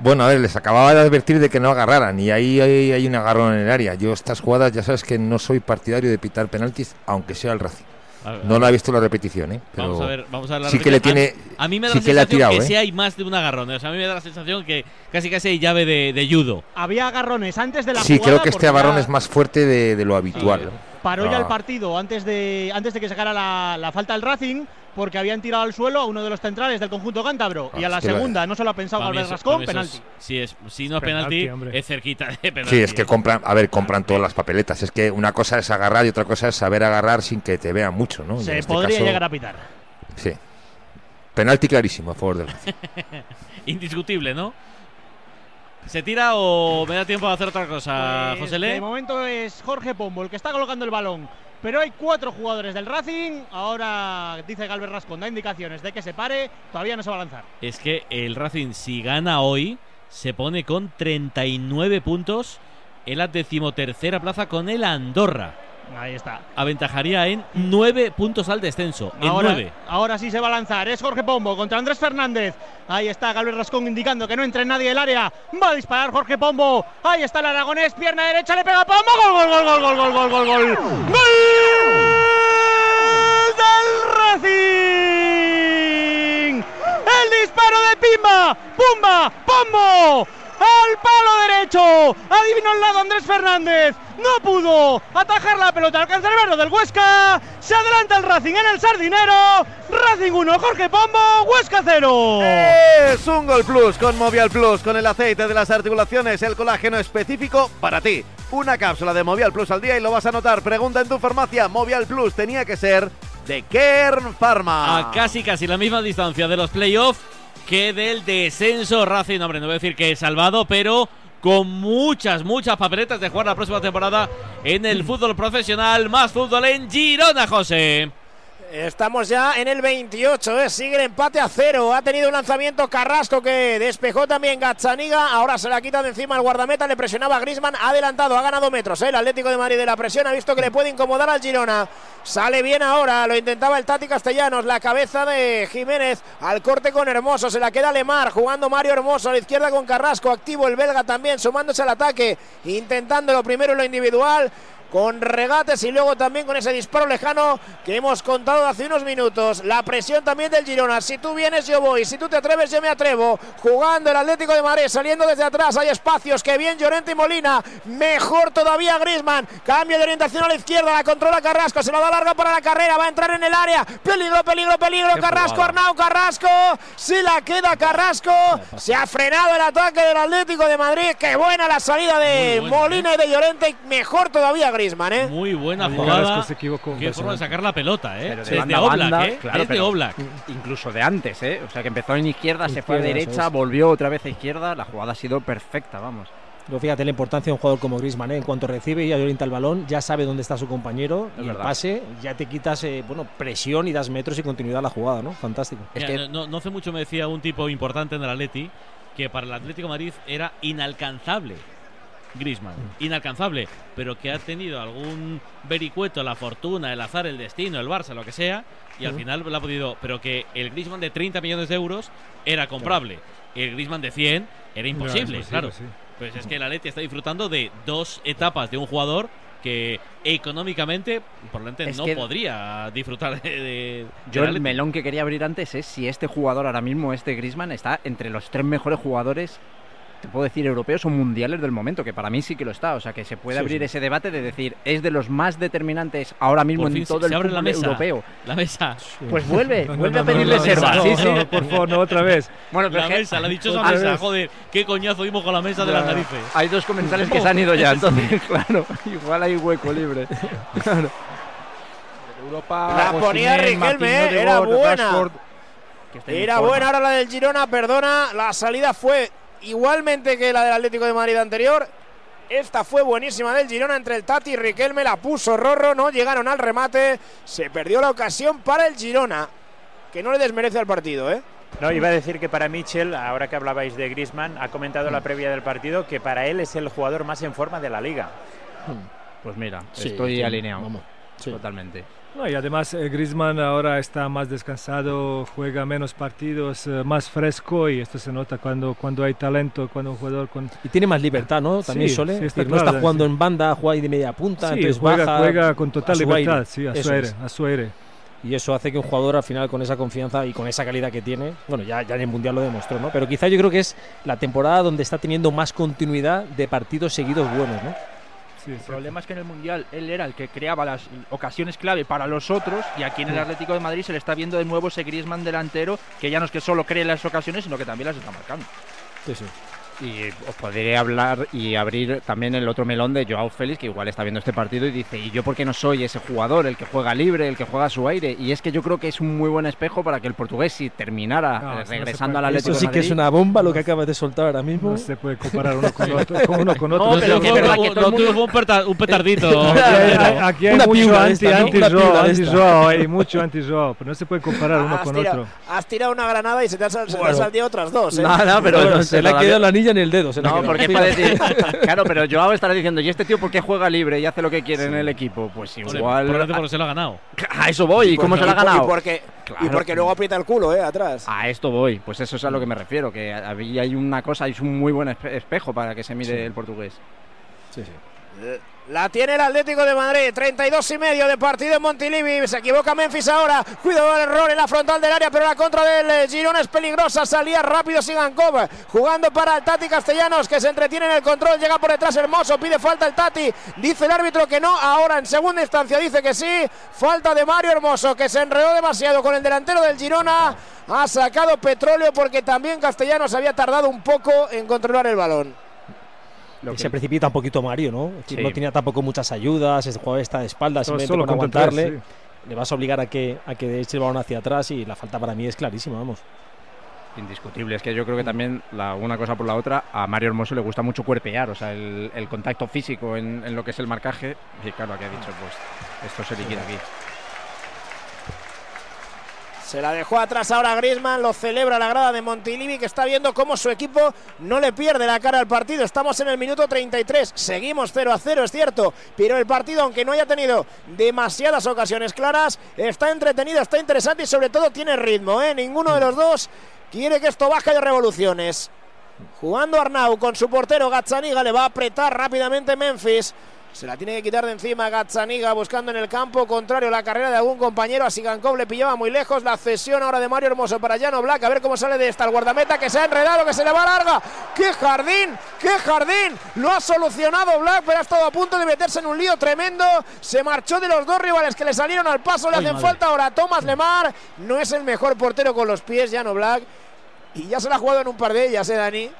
Bueno, a ver, les acababa de advertir de que no agarraran y ahí hay, hay un agarrón en el área. Yo estas jugadas ya sabes que no soy partidario de pitar penaltis, aunque sea el Racing. Ver, No la he visto la repetición, ¿eh? Pero Vamos a ver, vamos a ver la sí que le repetición. tiene, A, a mí me da sí la que sensación tirado, que ¿eh? sí hay más de un agarrón. ¿eh? O sea, a mí me da la sensación que casi casi hay llave de, de judo. Había agarrones antes de la Sí, jugada. creo que este agarrón ya es más fuerte de, de lo habitual. ver. Paró ya el Ah. partido antes de, antes de que sacara la, la falta el Racing. Porque habían tirado al suelo a uno de los centrales del conjunto cántabro. Ah, y a la segunda no solo ha pensado Galvez Rascón, penalti. es- si, es, si no es Penalti, es cerquita de penalti. Sí, es que compran, a ver, compran todas las papeletas. Es que una cosa es agarrar y otra cosa es saber agarrar sin que te vean mucho, ¿no? Se este podría caso, llegar a pitar. Sí. Penalti clarísimo a favor del. Indiscutible, ¿no? ¿Se tira o me da tiempo de hacer otra cosa, Pues, José Le? De momento es Jorge Pombo el que está colocando el balón. Pero hay cuatro jugadores del Racing. Ahora dice Galvez Rascón, da indicaciones de que se pare. Todavía no se va a lanzar. Es que el Racing, si gana hoy, se pone con 39 puntos en la decimotercera plaza con el Andorra. Ahí está. Aventajaría en nueve puntos al descenso. Ahora, en ahora sí se va a lanzar. Es Jorge Pombo contra Andrés Fernández. Ahí está Gabriel Rascón indicando que no entre nadie del área. Va a disparar Jorge Pombo. Ahí está el aragonés. Pierna derecha le pega Pombo. Gol, gol, gol, gol, gol, gol, gol, gol. ¡Gol! ¡Del Racing! El disparo de Pimba. ¡Pumba! ¡Pombo! Al palo derecho. Adivinó el lado Andrés Fernández. No pudo atajar la pelota al cancerbero del Huesca. Se adelanta el Racing en el Sardinero. Racing 1, Jorge Pombo, Huesca 0. Es un Gol Plus con Movial Plus, con el aceite de las articulaciones, el colágeno específico para ti. Una cápsula de Movial Plus al día y lo vas a notar. Pregunta en tu farmacia. Movial Plus tenía que ser de Kern Pharma. A casi casi la misma distancia de los playoffs que del descenso Racing. Hombre, no voy a decir que es salvado, pero con muchas, muchas papeletas de jugar la próxima temporada en el fútbol profesional. Más fútbol en Girona, José. Estamos ya en el 28, ¿eh? sigue el empate a cero. Ha tenido un lanzamiento Carrasco que despejó también Gazzaniga. Ahora se la quita de encima el guardameta, le presionaba Grisman. Adelantado, ha ganado metros. ¿eh? El Atlético de Madrid de la presión ha visto que le puede incomodar al Girona. Sale bien ahora, lo intentaba el Tati Castellanos. La cabeza de Jiménez al corte con Hermoso. Se la queda Lemar, jugando Mario Hermoso a la izquierda con Carrasco. Activo el belga también, sumándose al ataque, intentándolo primero en lo individual con regates y luego también con ese disparo lejano que hemos contado hace unos minutos. La presión también del Girona. Si tú vienes, yo voy. Si tú te atreves, yo me atrevo. Jugando el Atlético de Madrid, saliendo desde atrás. Hay espacios. Que bien Llorente y Molina. Mejor todavía Grisman. Cambio de orientación a la izquierda. La controla Carrasco. Se la da larga para la carrera. Va a entrar en el área. Peligro, peligro, peligro. Carrasco, Arnau, Carrasco. Si la queda Carrasco. Se ha frenado el ataque del Atlético de Madrid. Qué buena la salida de Molina y de Llorente. Mejor todavía Grisman. ¿Eh? Muy buena Ahí jugada. Carrasco se equivocó Qué forma de sacar la pelota, ¿eh? Pero de Desde Oblak, banda, ¿eh? claro, Desde pero Oblak. Incluso de antes, ¿eh? O sea, que empezó en izquierda, se fue a Izquierda, derecha, es. volvió otra vez a izquierda. La jugada ha sido perfecta, vamos. Luego fíjate la importancia de un jugador como Griezmann, ¿eh? en cuanto recibe y orienta el balón, ya sabe dónde está su compañero Es y el verdad. pase, ya te quitas eh, bueno, presión y das metros y continuidad a la jugada, ¿no? Fantástico. Mira, no, no hace mucho me decía un tipo importante en el Atleti que para el Atlético de Madrid era inalcanzable. Griezmann, inalcanzable, pero que ha tenido algún vericueto, la fortuna, el azar, el destino, el Barça, lo que sea, y al final lo ha podido. Pero que el Griezmann de 30 millones de euros era comprable, el Griezmann de 100 era imposible, claro. sí. Pues es que el Atleti está disfrutando de dos etapas de un jugador que económicamente probablemente Es no que- podría disfrutar de. de- Yo el melón que quería abrir antes es si este jugador ahora mismo, este Grisman, está entre los tres mejores jugadores, te puedo decir, europeos o mundiales del momento, que para mí sí que lo está. O sea, que se puede Sí, abrir sí. ese debate de decir, es de los más determinantes ahora mismo Por en fin se- todo se el abre la mesa. europeo. La mesa. Pues vuelve, No, no, vuelve no, a pedirle no, no, serva. no, sí, sí. no, por favor, no, otra vez. Bueno, pero la que- mesa, la dichosa otra mesa, vez. joder, qué coñazo dimos con la mesa de las narices. Hay dos comensales que se han ido ya, entonces, claro, igual hay hueco libre. Claro. Europa, La ponía Riquelme, ¿eh? Era buena. Era buena ahora la del Girona, perdona. La salida fue igualmente que la del Atlético de Madrid anterior. Esta fue buenísima del Girona entre el Tati y Riquelme. La puso Rorro, no llegaron al remate. Se perdió la ocasión para el Girona. Que no le desmerece al partido, ¿eh? No, iba a decir que para Mitchell, ahora que hablabais de Griezmann, ha comentado en la previa del partido que para él es el jugador más en forma de la liga. Pues mira, Sí, estoy sí, alineado. vamos, sí. Totalmente. No, y además eh, Griezmann ahora está más descansado, juega menos partidos, eh, más fresco y esto se nota cuando, cuando hay talento, cuando un jugador con... Y tiene más libertad, ¿no? También Sí, Sole. sí, está no está jugando sí. en banda, juega ahí de media punta, entonces juega, baja juega con total libertad, aire. sí, a Eso su aire, es. a su aire. Y eso hace que un jugador al final con esa confianza y con esa calidad que tiene, bueno, ya, ya en el Mundial lo demostró, ¿no? Pero quizá yo creo que es la temporada donde está teniendo más continuidad de partidos seguidos buenos, ¿no? El problema es que en el Mundial él era el que creaba las ocasiones clave para los otros y aquí en el Atlético de Madrid se le está viendo de nuevo ese Griezmann delantero que ya no es que solo cree las ocasiones, sino que también las está marcando. Sí, sí. Y os podré hablar y abrir también el otro melón de Joao Félix, que igual está viendo este partido y dice, ¿y yo por qué no soy ese jugador, el que juega libre, el que juega a su aire? Y es que yo creo que es un muy buen espejo para que el portugués, si terminara No, eh, eso no regresando puede. al Eso Atlético sí de que es una bomba lo que acabas de soltar ahora mismo. No se puede comparar uno con otro. con uno con otro. No, pero que es verdad que todo el Lo mundo- tuyo fue un, petardito. Aquí hay, mucho piula de anti, esta, ¿no? anti Una Joao, piula de anti esta. Joao, hay mucho anti Joao, pero no se puede comparar uno Has con tirado, otro. has tirado una granada y se te, han saltado otras dos, ¿eh? Nada, pero Bueno, no se le ha quedado la anilla en el dedo. se No, porque para decir, claro, pero Joao estará diciendo, ¿y este tío por qué juega libre y hace lo que quiere en el equipo? Pues igual... probablemente porque se lo ha ganado. A eso voy, ¿y cómo se lo ha por- ganado? Y porque, y porque luego aprieta el culo, ¿eh? Atrás. A esto voy, pues eso es a lo que me refiero, que hay una cosa, es un muy buen espe- espejo para que se mire el portugués. Sí, sí. La tiene el Atlético de Madrid, 32 y medio de partido en Montilivi. Se equivoca Memphis ahora. Cuidado del error en la frontal del área, pero la contra del eh, Girona es peligrosa. Salía rápido Sigankov, jugando para el Tati Castellanos, que se entretiene en el control. Llega por detrás Hermoso, pide falta el Tati. Dice el árbitro que no. Ahora en segunda instancia dice que sí. Falta de Mario Hermoso, que se enredó demasiado con el delantero del Girona. Ha sacado petróleo porque también Castellanos había tardado un poco en controlar el balón. Que se precipita un poquito Mario, ¿no? Sí. No tenía tampoco muchas ayudas, el jugador está de espaldas, Solo- simplemente con tres, aguantarle. Le vas a obligar a que, a que eche el balón hacia atrás y la falta para mí es clarísima, vamos. Indiscutible, es que yo creo que también la, una cosa por la otra, a Mario Hermoso le gusta mucho cuerpear, o sea, el, el contacto físico en, en lo que es el marcaje. Y claro, aquí ha dicho, pues esto se liquida aquí. Se la dejó atrás ahora Griezmann, lo celebra la grada de Montilivi que está viendo cómo su equipo no le pierde la cara al partido. Estamos en el minuto 33, seguimos 0 a 0, es cierto, pero el partido, aunque no haya tenido demasiadas ocasiones claras, está entretenido, está interesante y sobre todo tiene ritmo. ¿eh? Ninguno de los dos quiere que esto baje de revoluciones. Jugando Arnau con su portero Gazzaniga, le va a apretar rápidamente Memphis. Se la tiene que quitar de encima Gazzaniga buscando en el campo contrario la carrera de algún compañero. A Sigankov le pillaba muy lejos. La cesión ahora de Mario Hermoso para Llano Black. A ver cómo sale de esta el guardameta que se ha enredado, que se le va larga. ¡Qué jardín! ¡Qué jardín! Lo ha solucionado Black, pero ha estado a punto de meterse en un lío tremendo. Se marchó de los dos rivales que le salieron al paso. Le Ay, hacen madre. falta ahora a Thomas Lemar. No es el mejor portero con los pies, Llano Black. Y ya se la ha jugado en un par de ellas, ¿eh, Dani?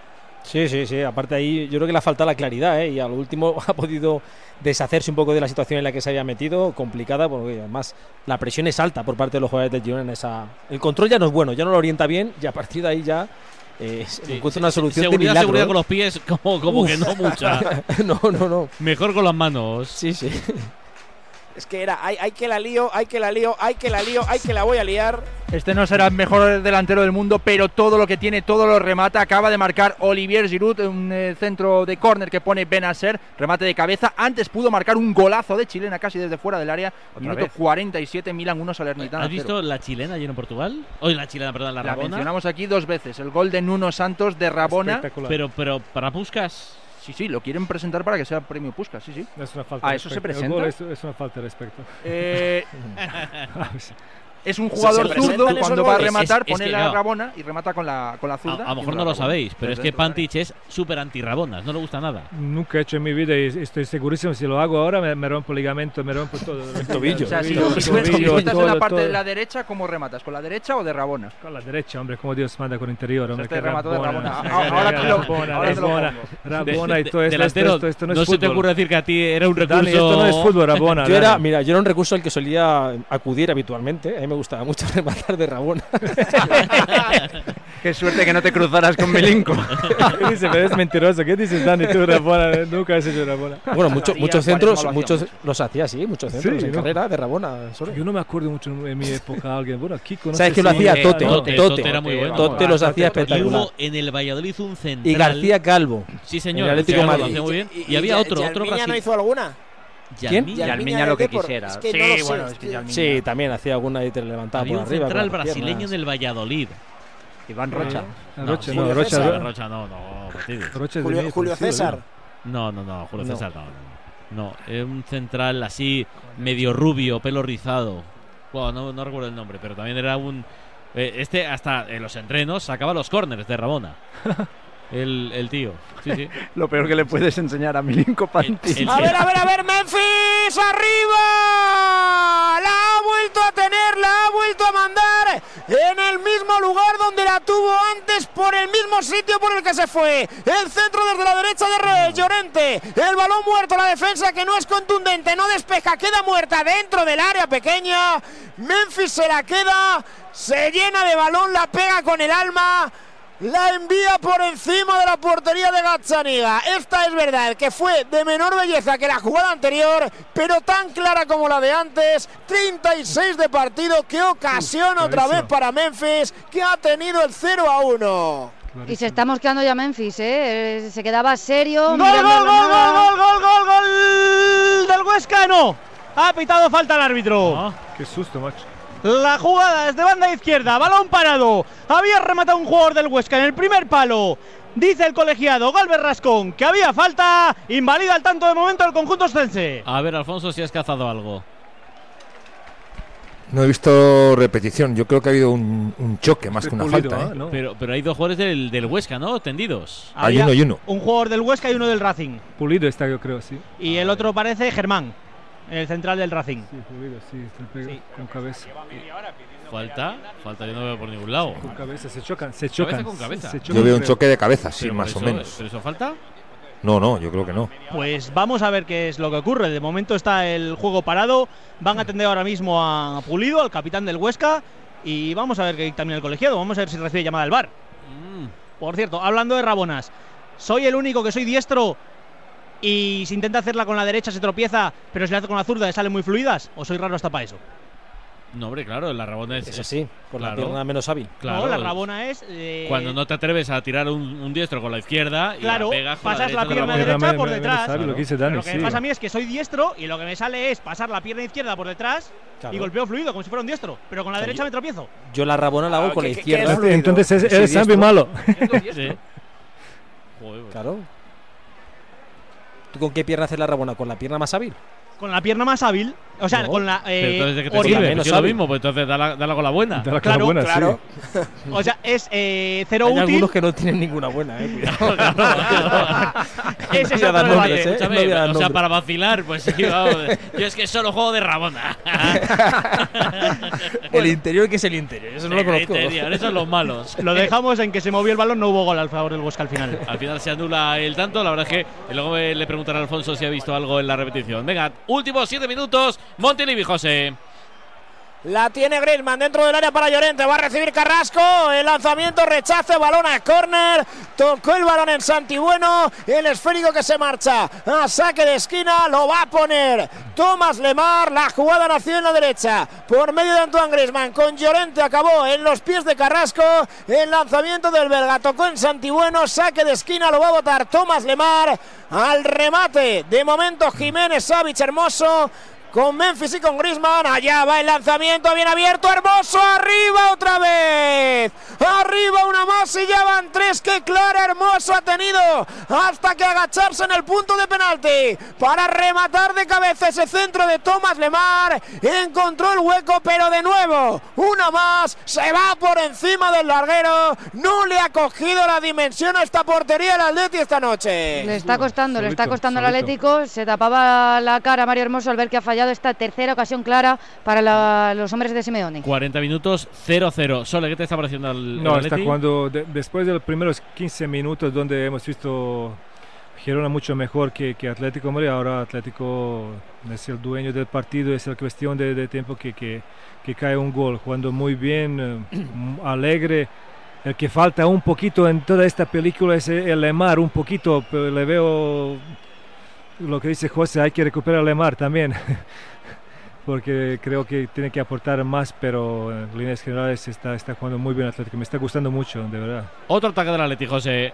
Sí, sí, sí. Aparte ahí yo creo que le ha faltado la claridad, ¿eh? Y a lo último ha podido deshacerse un poco de la situación en la que se había metido, complicada, porque además la presión es alta por parte de los jugadores del Girona en esa... El control ya no es bueno, ya no lo orienta bien y a partir de ahí ya eh, encuentra una solución de seguridad, milagro. seguridad ¿eh? con los pies, como, como Uf. que no mucha. no, no, no. Mejor con las manos. Sí, sí. Es que era, hay, hay que la lío, hay que la lío, hay que la lío, hay que la voy a liar. Este no será el mejor delantero del mundo, pero todo lo que tiene, todo lo remata. Acaba de marcar Olivier Giroud, un eh, centro de córner que pone Benacer, remate de cabeza. Antes pudo marcar un golazo de chilena casi desde fuera del área. Minuto vez. 47, Milan 1, Salernitana ¿Has 0. visto la chilena allí en Portugal? Hoy la chilena, perdón, la, La Rabona. mencionamos aquí dos veces. El gol de Nuno Santos de Rabona. Pero, pero para Puskas. Sí, sí, lo quieren presentar para que sea premio Puskas, sí, sí. Es una falta ¿A de eso se presenta? es, es una falta de respeto. Eh, es un jugador se zurdo cuando va a rematar, Es- es pone que, la claro, Rabona y remata con la, con la A, zurda. a lo y mejor no lo Rabona. sabéis, pero es que. Pantich es súper anti-rabonas, no le gusta nada. Nunca he hecho en mi vida y estoy segurísimo. Si lo hago ahora, me, me rompo el ligamento, me rompo todo. El tobillo. O sea, si, estás en la parte todo. de la derecha, ¿cómo rematas? ¿Con la derecha o de Rabona? Con la derecha, hombre, como Dios manda con interior. Hombre, este remató de Rabona. Ah, ahora te lo- Rabona, lo y todo esto, no, no es se te fútbol. ocurre decir que a ti era un recurso. Esto no es fútbol, Rabona. Yo era, Dani. mira, yo era un recurso al que solía acudir habitualmente. A mí me gustaba mucho rematar de Rabona. Qué suerte que no te cruzaras con Milinko. ¿Qué dices? Pero es mentiroso. ¿Qué dices, Dani? Tú, Rabona, nunca has hecho Rabona. Bueno, mucho- muchos 40 centros, lo muchos mucho. los hacía así, muchos Sí, centros en ¿no? carrera de Rabona. solo. Yo no me acuerdo mucho en mi época alguien. Bueno, Kiko no ¿Sabes quién lo si- hacía? Eh, Tote, no, Tote, Tote era muy bueno. Tote los hacía Y espectacular. hubo en el Valladolid un central. Y García Calvo. Sí, En señor. el Atlético Madrid. lo muy bien. Y, y había otro, otro no hizo alguna? ¿Quién? Yalmiña. Lo que del Depor. quisiera. Es que Sí, no sé, bueno, es que Yalmiña- Sí, también hacía alguna y te levantaba Había por un arriba. central brasileño piernas. en el Valladolid. Iván Rocha. No, Rocha, sí, no, Rocha, Rocha no, no. Rocha Julio, mí, Julio César. No, no, no, Julio No. César no. No, no. es un central así, medio rubio, pelo rizado. Bueno, no, no recuerdo el nombre, pero también era un. eh, este, hasta en los entrenos, sacaba los corners de Rabona. El, el tío. Sí, sí. Lo peor que le puedes enseñar a Milinko Pantic. El- A ver, a ver, a ver, Memphis, arriba. La ha vuelto a tener, la ha vuelto a mandar en el mismo lugar donde la tuvo antes, por el mismo sitio por el que se fue. El centro desde la derecha de Re- Llorente. El balón muerto, la defensa que no es contundente, no despeja, queda muerta dentro del área pequeña. Memphis se la queda, se llena de balón, la pega con el alma. La envía por encima de la portería de Gazzaniga. Esta es verdad que fue de menor belleza que la jugada anterior, pero tan clara como la de antes. 36 de partido. Qué ocasión otra vez para Memphis, que ha tenido el 0 a 1. Y se está mosqueando ya Memphis, ¿eh? Eh, Se quedaba serio. ¡Gol, gol, gol, gol, gol, gol, gol del Huesca! No. Ha pitado falta el árbitro. Ah, qué susto, macho. La jugada es de banda izquierda, balón parado. Había rematado un jugador del Huesca en el primer palo. Dice el colegiado Galvez Rascón que había falta. Invalida al tanto de momento el conjunto ostense. A ver, Alfonso, si has cazado algo. No he visto repetición. Yo creo que ha habido un, un choque más que una Pulido, falta. ¿eh? ¿eh? ¿no? Pero, pero hay dos jugadores del, del Huesca, ¿no? Tendidos. Hay uno y uno. Un jugador del Huesca y uno del Racing. Pulido está, yo creo, sí. Y el otro parece Germán, el central del Racing. Sí, Pulido, sí, está pegado con cabeza. Falta, falta, yo no veo por ningún lado. Con cabeza, se chocan, se Cabeza chocan. con cabeza. se chocan, Yo veo un choque de cabeza, sí, Pero más o eso- menos. ¿Pero eso falta? No, no, yo creo que no. Pues vamos a ver qué es lo que ocurre. De momento está el juego parado. Van a atender ahora mismo a Pulido, al capitán del Huesca. Y vamos a ver qué dictamina el colegiado. Vamos a ver si recibe llamada del bar. Mm. Por cierto, hablando de Rabonas, soy el único que soy diestro y si intenta hacerla con la derecha se tropieza, pero si la hace con la zurda le salen muy fluidas. ¿O soy raro hasta para eso? No, hombre, claro, la rabona es. Es así, con la pierna menos hábil. Claro. No, la rabona es. eh, Cuando no te atreves a tirar un, un diestro con la izquierda y Claro, la pegas con pasas la, derecha pierna derecha Me- por me- me detrás. sabe lo que dice Dani, lo que sí. me pasa a mí es que soy diestro y lo que me sale es pasar la pierna izquierda por detrás Claro. y golpeo fluido, como si fuera un diestro. Pero con la derecha me tropiezo. Yo la rabona la hago Ah, con la ¿qué- qué- izquierda. Entonces eres diestro. malo. Sí. Joder, pues. Claro. ¿Tú con qué pierna haces la rabona? ¿Con la pierna más hábil? Con la pierna más hábil. O sea, No. con la. Pero Eh, entonces, ¿de qué te sirve? menos Pues lo mismo, pues entonces dala, dala con la buena. Dala con la Claro, buena, claro. sí. O sea, es eh, cero Hay útil. algunos que no tienen ninguna buena, eh. Cuidado. Ese es No debate. eh. No a dar o sea, para vacilar, pues sí, vamos. Yo es que solo juego de rabona. El interior, que es el interior? Eso no lo El conozco. interior, esos son los malos. Lo dejamos en que se movió el balón, no hubo gol al favor del Huesca al final. Al final se anula el tanto. La verdad es que luego me- le preguntará a Alfonso si ha visto algo en la repetición. Venga, últimos siete minutos. Montilivi, José. La tiene Griezmann dentro del área para Llorente. Va a recibir Carrasco. El lanzamiento, rechace, balón a córner. Tocó el balón en Santibueno. El esférico que se marcha a saque de esquina. Lo va a poner Tomás Lemar. La jugada nació en la derecha por medio de Antoine Griezmann. Con Llorente acabó en los pies de Carrasco. El lanzamiento del belga tocó en Santibueno. Saque de esquina lo va a botar Tomás Lemar. Al remate. De momento Jiménez Savic Hermoso con Memphis y con Griezmann. Allá va el lanzamiento bien abierto. Hermoso arriba otra vez. Arriba una más y ya van tres. Que clara Hermoso ha tenido hasta que agacharse en el punto de penalti para rematar de cabeza ese centro de Tomás Lemar. Encontró el hueco, pero de nuevo una más. Se va por encima del larguero. No le ha cogido la dimensión a esta portería el Atleti esta noche. Le está costando, le está costando al. Atlético. Se tapaba la cara Mario Hermoso al ver que ha fallado esta tercera ocasión clara para la- los hombres de Simeone. 40 minutos, 0-0. Sole, ¿qué te está pareciendo el, No, el está Atleti? jugando de- después de los primeros 15 minutos donde hemos visto Girona mucho mejor que, que Atlético Madrid. Ahora Atlético es el dueño del partido, es la cuestión de, de tiempo que, que, que cae un gol. Jugando muy bien, eh, alegre. El que falta un poquito en toda esta película es el Lemar, un poquito, pero le veo lo que dice José, hay que recuperar a Lemar también. porque creo que tiene que aportar más, pero en líneas generales está, está jugando muy bien Atlético. Me está gustando mucho, de verdad. Otro ataque del Atleti, José.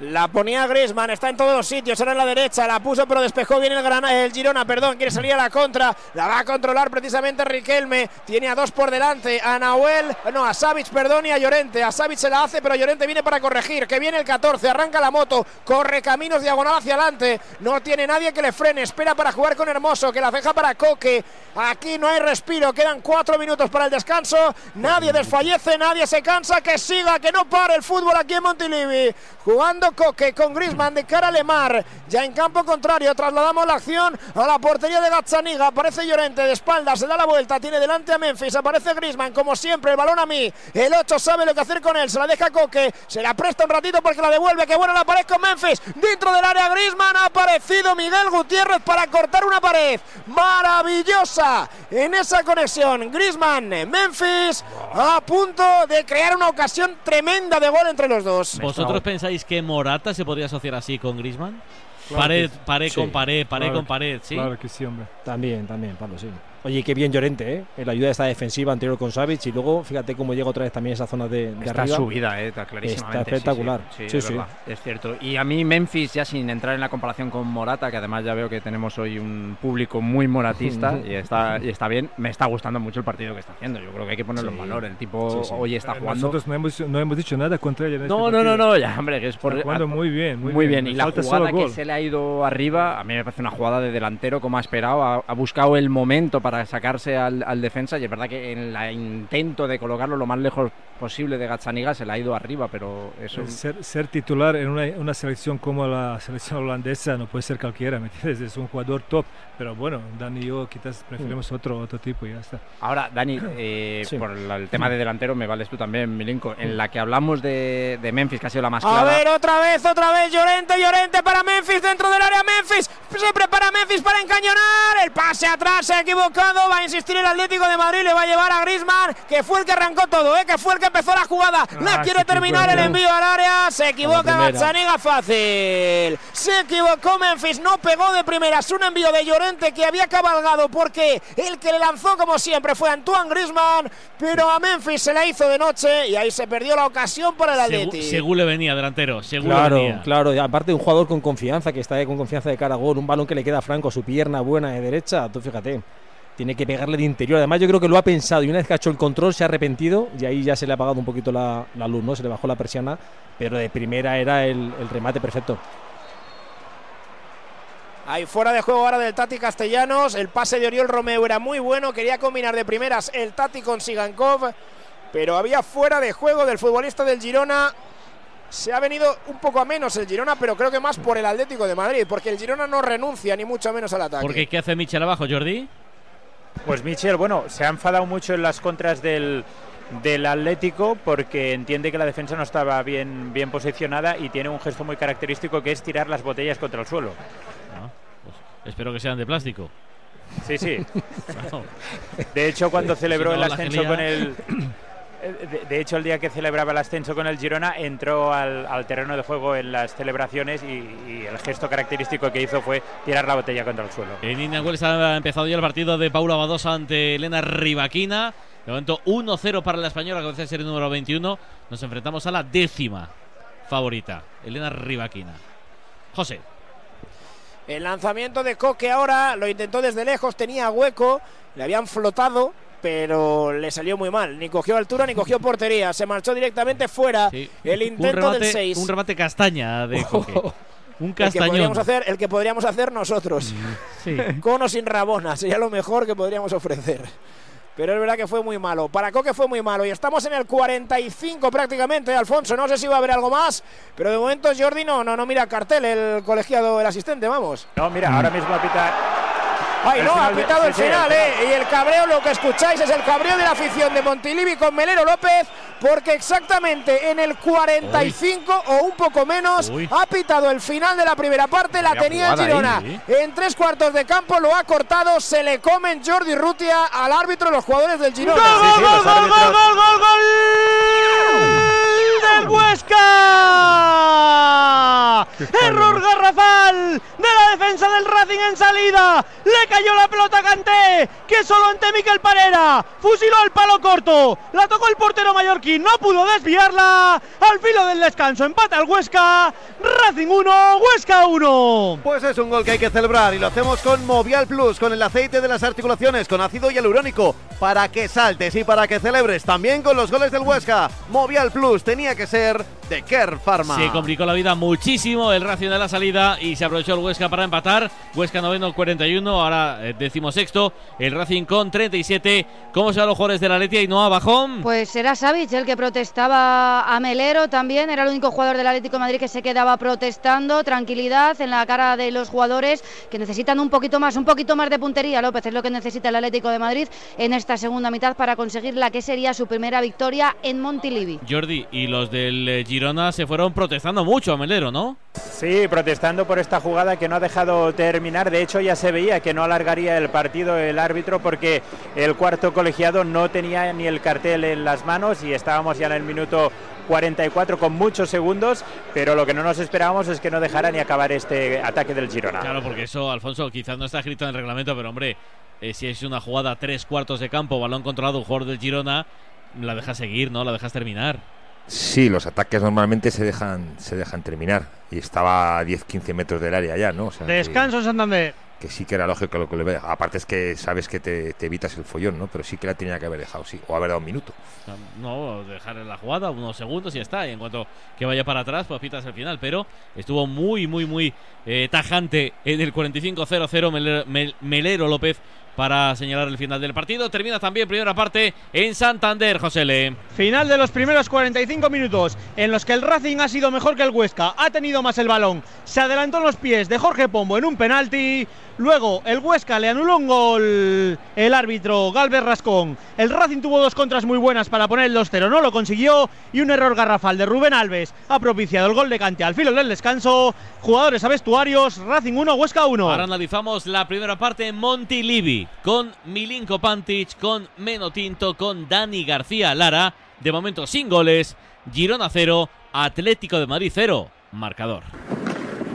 La ponía Griezmann, está en todos los sitios, ahora en la derecha, la puso pero despejó bien el, Grana- el Girona, perdón, quiere salir a la contra, la va a controlar precisamente Riquelme, tiene a dos por delante, a Nahuel, no, a Savic, perdón, y a Llorente, a Savic se la hace, pero Llorente viene para corregir, que viene el 14, arranca la moto, corre caminos diagonal hacia adelante, no tiene nadie que le frene, espera para jugar con Hermoso, que la ceja para Coque, aquí no hay respiro, quedan cuatro minutos para el descanso, nadie desfallece, nadie se cansa, que siga, que no pare el fútbol aquí en Montilivi, jugando Coque con Griezmann de cara a Lemar, ya en campo contrario, trasladamos la acción a la portería de Gazzaniga, aparece Llorente de espaldas, se da la vuelta, tiene delante a Memphis, aparece Griezmann, como siempre, el balón a mí, el 8 sabe lo que hacer con él, se la deja Coque, se la presta un ratito porque la devuelve, que buena la pared con Memphis, dentro del área Griezmann ha aparecido Miguel Gutiérrez para cortar una pared, maravillosa en esa conexión, Griezmann, Memphis, a punto de crear una ocasión tremenda de gol entre los dos. ¿Vosotros pensáis que Morata se podría asociar así con Griezmann? Claro pared, pared sí. con pared, pared Claro con pared, ¿sí? Claro que sí, hombre. También, también, Pablo, sí. Oye, qué bien Llorente, ¿eh? En la ayuda de esta defensiva anterior con Savic y luego fíjate cómo llega otra vez también esa zona de, de Está arriba. subida, eh, está clarísimamente. Está espectacular. Sí, sí, Sí, es, sí. verdad, es cierto. Y a mí Memphis, ya sin entrar en la comparación con Morata, que además ya veo que tenemos hoy un público muy moratista y está, y está bien, me está gustando mucho el partido que está haciendo. Yo creo que hay que ponerlo en valor. El tipo Sí, sí. hoy está Eh, jugando... Nosotros no hemos, no hemos dicho nada contra ella en este No, no, no, no, ya, hombre, que es por. Está jugando muy bien, muy, Muy bien, bien. y la falta jugada que gol. se le ha ido arriba, a mí me parece una jugada de delantero como ha esperado, ha, ha buscado el momento para sacarse al, al defensa y es verdad que en el intento de colocarlo lo más lejos posible de Gazzaniga se le ha ido arriba, pero eso... Eh, Ser, ser titular en una, una selección como la selección holandesa no puede ser cualquiera, ¿me entiendes? Es un jugador top, pero bueno, Dani y yo quizás preferimos otro, otro tipo y ya está. Ahora, Dani, eh, Sí. por la- el tema de delantero me vales tú también, Milinko, en la que hablamos de, de Memphis, que ha sido la más A clara... ver, otra vez, otra vez, Llorente, Llorente para Memphis dentro del área Memphis. Se prepara Memphis para encañonar. El pase atrás se ha Va a insistir el Atlético de Madrid. Le va a llevar a Griezmann, que fue el que arrancó todo, ¿eh? que fue el que empezó la jugada. La Ah, quiere sí, qué terminar el envío al área. Se equivoca. Gazzaniga fácil. Se equivocó Memphis, no pegó de primeras. Un envío de Llorente que había cabalgado porque el que le lanzó como siempre fue Antoine Grisman, pero a Memphis se la hizo de noche y ahí se perdió la ocasión para el Atleti. Según le venía delantero, según claro, venía. Claro, y aparte un jugador con confianza, que está ahí con confianza de cara a gol, un balón que le queda a franco, su pierna buena de derecha, tú fíjate. Tiene que pegarle de interior. Además, yo creo que lo ha pensado y una vez que ha hecho el control se ha arrepentido y ahí ya se le ha apagado un poquito la, la luz, ¿no? Se le bajó la persiana, pero de primera era el, el remate perfecto. Ahí fuera de juego ahora del Tati Castellanos. El pase de Oriol Romeo era muy bueno. Quería combinar de primeras el Tati con Sigankov. Pero había fuera de juego del futbolista del Girona. Se ha venido un poco a menos el Girona, pero creo que más por el Atlético de Madrid. Porque el Girona no renuncia ni mucho menos al ataque. Porque ¿qué hace Michel abajo, Jordi? Pues Michel, bueno, se ha enfadado mucho en las contras del, del Atlético porque entiende que la defensa no estaba bien, bien posicionada y tiene un gesto muy característico que es tirar las botellas contra el suelo. Ah, pues espero que sean de plástico. Sí, sí. De hecho, cuando celebró Si no, el ascenso con el. De, de hecho, el día que celebraba el ascenso con el Girona, entró al, al terreno de juego en las celebraciones y, y el gesto característico que hizo fue tirar la botella contra el suelo. En Indian ha empezado ya el partido de Paula Badosa ante Elena Rivaquina. De momento 1-0 para la española, que ser el número 21. Nos enfrentamos a la décima favorita, Elena Rivaquina. José. El lanzamiento de Coque ahora lo intentó desde lejos, tenía hueco, le habían flotado, pero le salió muy mal. Ni cogió altura ni cogió portería, se marchó directamente fuera. El un intento remate, del 6. un remate castaña de Coque. Un El que, castañón. podríamos hacer, el que podríamos hacer nosotros. Sí. Con o sin Rabona, sería lo mejor que podríamos ofrecer. Pero es verdad que fue muy malo. Para Coque fue muy malo. Y estamos en el 45 prácticamente, Alfonso. No sé si va a haber algo más. Pero de momento Jordi no, no, no mira cartel el colegiado, el asistente, vamos. No, mira, ahora mismo apita. Ay, el no, ha de- pitado el sí, sí, final, el ¿eh? Y el cabreo, lo que escucháis es el cabreo de la afición de Montilivi con Melero López, porque exactamente en el 45 o un poco menos Uy. ha pitado el final de la primera parte, la tenía el jugada Girona. ahí, En tres cuartos de campo lo ha cortado, se le comen Jordi Rutia al árbitro los jugadores del Girona. ¡Gol, gol, gol, gol, gol, gol, gol, del Huesca! Error garrafal de la defensa del Racing en salida. Le cayó la pelota a Kanté, que solo ante Miquel Parera. Fusiló el palo corto. La tocó el portero mallorquín, no pudo desviarla. Al filo del descanso empata el Huesca. Racing 1, Huesca 1. Pues es un gol que hay que celebrar y lo hacemos con Movial Plus, con el aceite de las articulaciones, con ácido hialurónico, para que saltes y para que celebres también con los goles del Huesca. Movial Plus tenía que ser de Kerr Pharma. Se complicó la vida muchísimo el Racing de la salida y se aprovechó el Huesca para empatar. Huesca noveno 41, ahora eh, decimosexto. El Racing con 37. ¿Cómo se van los jugadores de la Letia y no a Bajón? Pues era Savic el que protestaba a Melero también, era el único jugador del Atlético de Madrid que se quedaba protestando, tranquilidad en la cara de los jugadores que necesitan un poquito más, un poquito más de puntería, López es lo que necesita el Atlético de Madrid en esta segunda mitad para conseguir la que sería su primera victoria en Montilivi. Jordi y los del eh, Girona se fueron protestando mucho a Melero, ¿no? Sí, protestando por esta jugada que no ha dejado terminar. De hecho, ya se veía que no alargaría el partido el árbitro porque el cuarto colegiado no tenía ni el cartel en las manos y estábamos ya en el minuto 44 con muchos segundos, pero lo que no nos esperábamos es que no dejara ni acabar este ataque del Girona. Claro, porque eso, Alfonso, quizás no está escrito en el reglamento, pero hombre, eh, si es una jugada tres cuartos de campo, balón controlado, un jugador del Girona, la dejas seguir, ¿no? La dejas terminar. Sí, los ataques normalmente se dejan, se dejan terminar. Y estaba a 10-15 metros del área ya, ¿no? O sea, que- Descanso en Santander. Que sí que era lógico lo que le ve. Aparte es que sabes que te, te evitas el follón, ¿no? Pero sí que la tenía que haber dejado, sí. O haber dado un minuto. No, dejar en la jugada unos segundos y ya está. Y en cuanto que vaya para atrás, pues pitas el final. Pero estuvo muy, muy, muy eh, tajante en el 45-0-0 Melero, Mel- Melero López para señalar el final del partido. Termina también primera parte en Santander, José Le. Final de los primeros 45 minutos en los que el Racing ha sido mejor que el Huesca, ha tenido más el balón, se adelantó en los pies de Jorge Pombo en un penalti, luego el Huesca le anuló un gol el árbitro Galvez Rascón, el Racing tuvo dos contras muy buenas para poner el 2-0, no lo consiguió y un error garrafal de Rubén Alves ha propiciado el gol de Cante al filo del descanso, jugadores a vestuarios, Racing 1, Huesca 1. Ahora analizamos la primera parte en Montilivi con Milinko Pantic, con Meno Tinto, con Dani García Lara. De momento sin goles. Girona 0, Atlético de Madrid 0. Marcador.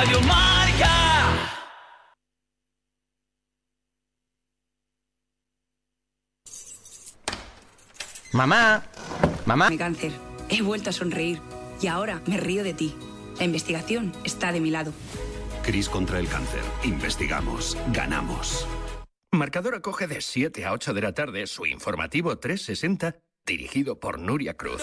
Radio Marca. Mamá, mamá. Mi cáncer. He vuelto a sonreír y ahora me río de ti. La investigación está de mi lado. Cris contra el cáncer. Investigamos. Ganamos. Marcador acoge de 7 a 8 de la tarde su informativo 360, dirigido por Nuria Cruz.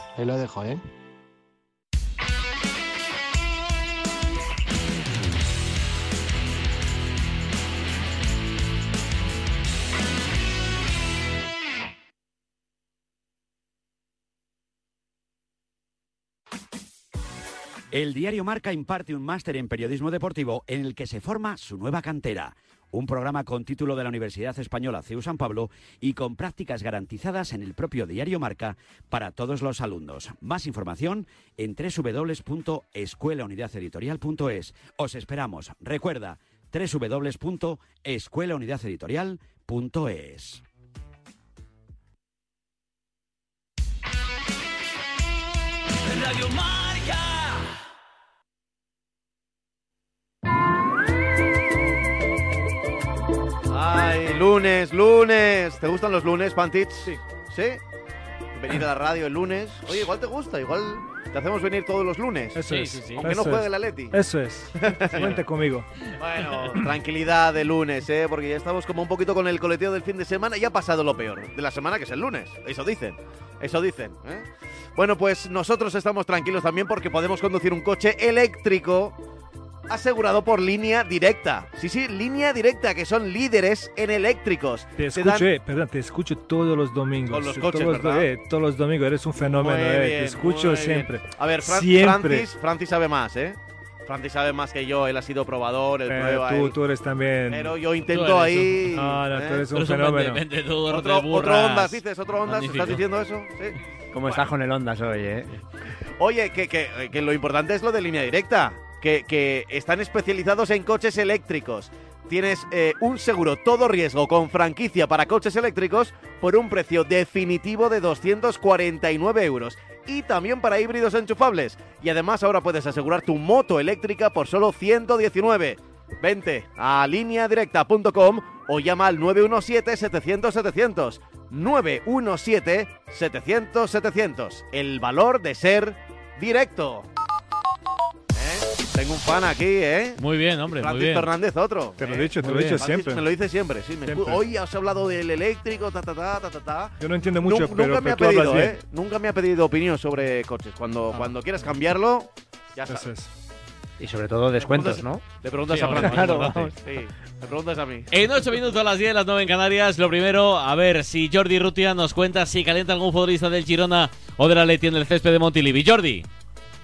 ahí lo dejo, ¿eh? El diario Marca imparte un máster en periodismo deportivo en el que se forma su nueva cantera. Un programa con título de la Universidad Española CEU San Pablo y con prácticas garantizadas en el propio diario Marca para todos los alumnos. Más información en www.escuelaunidadeditorial.es. Os esperamos. Recuerda, www.escuelaunidadeditorial.es. Radio Marca. Lunes, lunes. ¿Te gustan los lunes, Pantich? Sí. ¿Sí? Venir a la radio el lunes. Oye, igual te gusta, igual te hacemos venir todos los lunes. Eso es. Aunque no juegue es. el Atleti. Eso es. Cuente conmigo. Bueno, tranquilidad de lunes, ¿eh? Porque ya estamos como un poquito con el coleteo del fin de semana. Ya ha pasado lo peor de la semana, que es el lunes. Eso dicen. Eso dicen. ¿eh? Bueno, pues nosotros estamos tranquilos también porque podemos conducir un coche eléctrico asegurado por línea directa. Sí, sí, línea directa, que son líderes en eléctricos. Te Te escucho, dan- eh, perdón, te escucho todos los domingos. Con los Todos coches, los, ¿verdad? eh, todos los domingos, eres un fenómeno, Muy eh, bien, te escucho muy bien. siempre. A ver, Fran- siempre. Francis, Francis sabe más, ¿eh? Francis sabe más que yo, él ha sido probador, él Eh, prueba. tú, él- tú eres también. Pero yo intento ahí. un- No, no, tú ¿eh? eres un Tú eres un fenómeno. otro, de otro. Ondas, dices, otro Ondas, Magnífico. ¿estás diciendo eso? Sí. ¿Cómo estás con el Ondas hoy, eh? Oye, que, que- que lo importante es lo de línea directa, que, están especializados en coches eléctricos. Tienes eh, un seguro todo riesgo con franquicia para coches eléctricos por un precio definitivo de 249 euros. Y también para híbridos enchufables. Y además ahora puedes asegurar tu moto eléctrica por solo 119. Vente a lineadirecta.com o llama al 917-700-700. 917-700-700. El valor de ser directo. ¿Eh? Tengo un fan aquí, ¿eh? Muy bien, hombre, muy Francis bien. Fernández, otro. Te lo he ¿eh? dicho, te Muy lo he dicho siempre. Francis Me lo dice siempre, sí. Me Siempre. Hoy has hablado del eléctrico, ta, ta, ta, ta, ta. Yo no entiendo mucho, Nun- pero, nunca me pero ha pedido. ¿eh? Nunca me ha pedido opinión sobre coches. Cuando, cuando quieras cambiarlo, ya Eso sabes. es. Y sobre todo descuentos, ¿no? Le preguntas Sí, a hombre, Francis. claro, Claro, vamos. Sí, le preguntas a mí. En 8 minutos a las 10, las 9 en Canarias. Lo primero, a ver si Jordi Rutia nos cuenta si calienta algún futbolista del Girona o de la Leti en el césped de Montilivi. Jordi.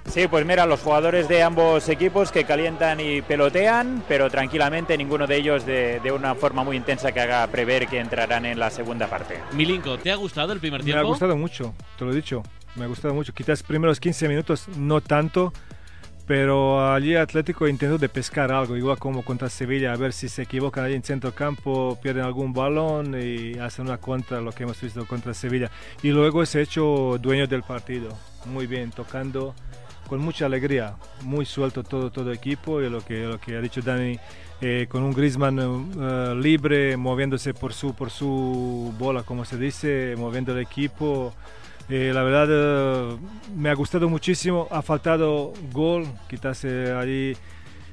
Sí, pues mira, los jugadores de ambos equipos que calientan y pelotean, pero tranquilamente ninguno de ellos de, de una forma muy intensa que haga prever que entrarán en la segunda parte. Milinko, ¿te ha gustado el primer Me tiempo? ha gustado mucho, te lo he dicho. Me ha gustado mucho. Quizás primeros 15 minutos no tanto, pero allí Atlético intentó de pescar algo, igual como contra Sevilla, a ver si se equivocan allí en centro campo, pierden algún balón y hacen una contra, lo que hemos visto contra Sevilla. Y luego se ha hecho dueño del partido, muy bien, tocando con mucha alegría, muy suelto todo todo equipo y lo que, lo que ha dicho Dani, eh, con un Griezmann eh, libre, moviéndose por su, por su bola, como se dice, moviendo el equipo. Eh, la verdad eh, me ha gustado muchísimo, ha faltado gol, quizás eh, allí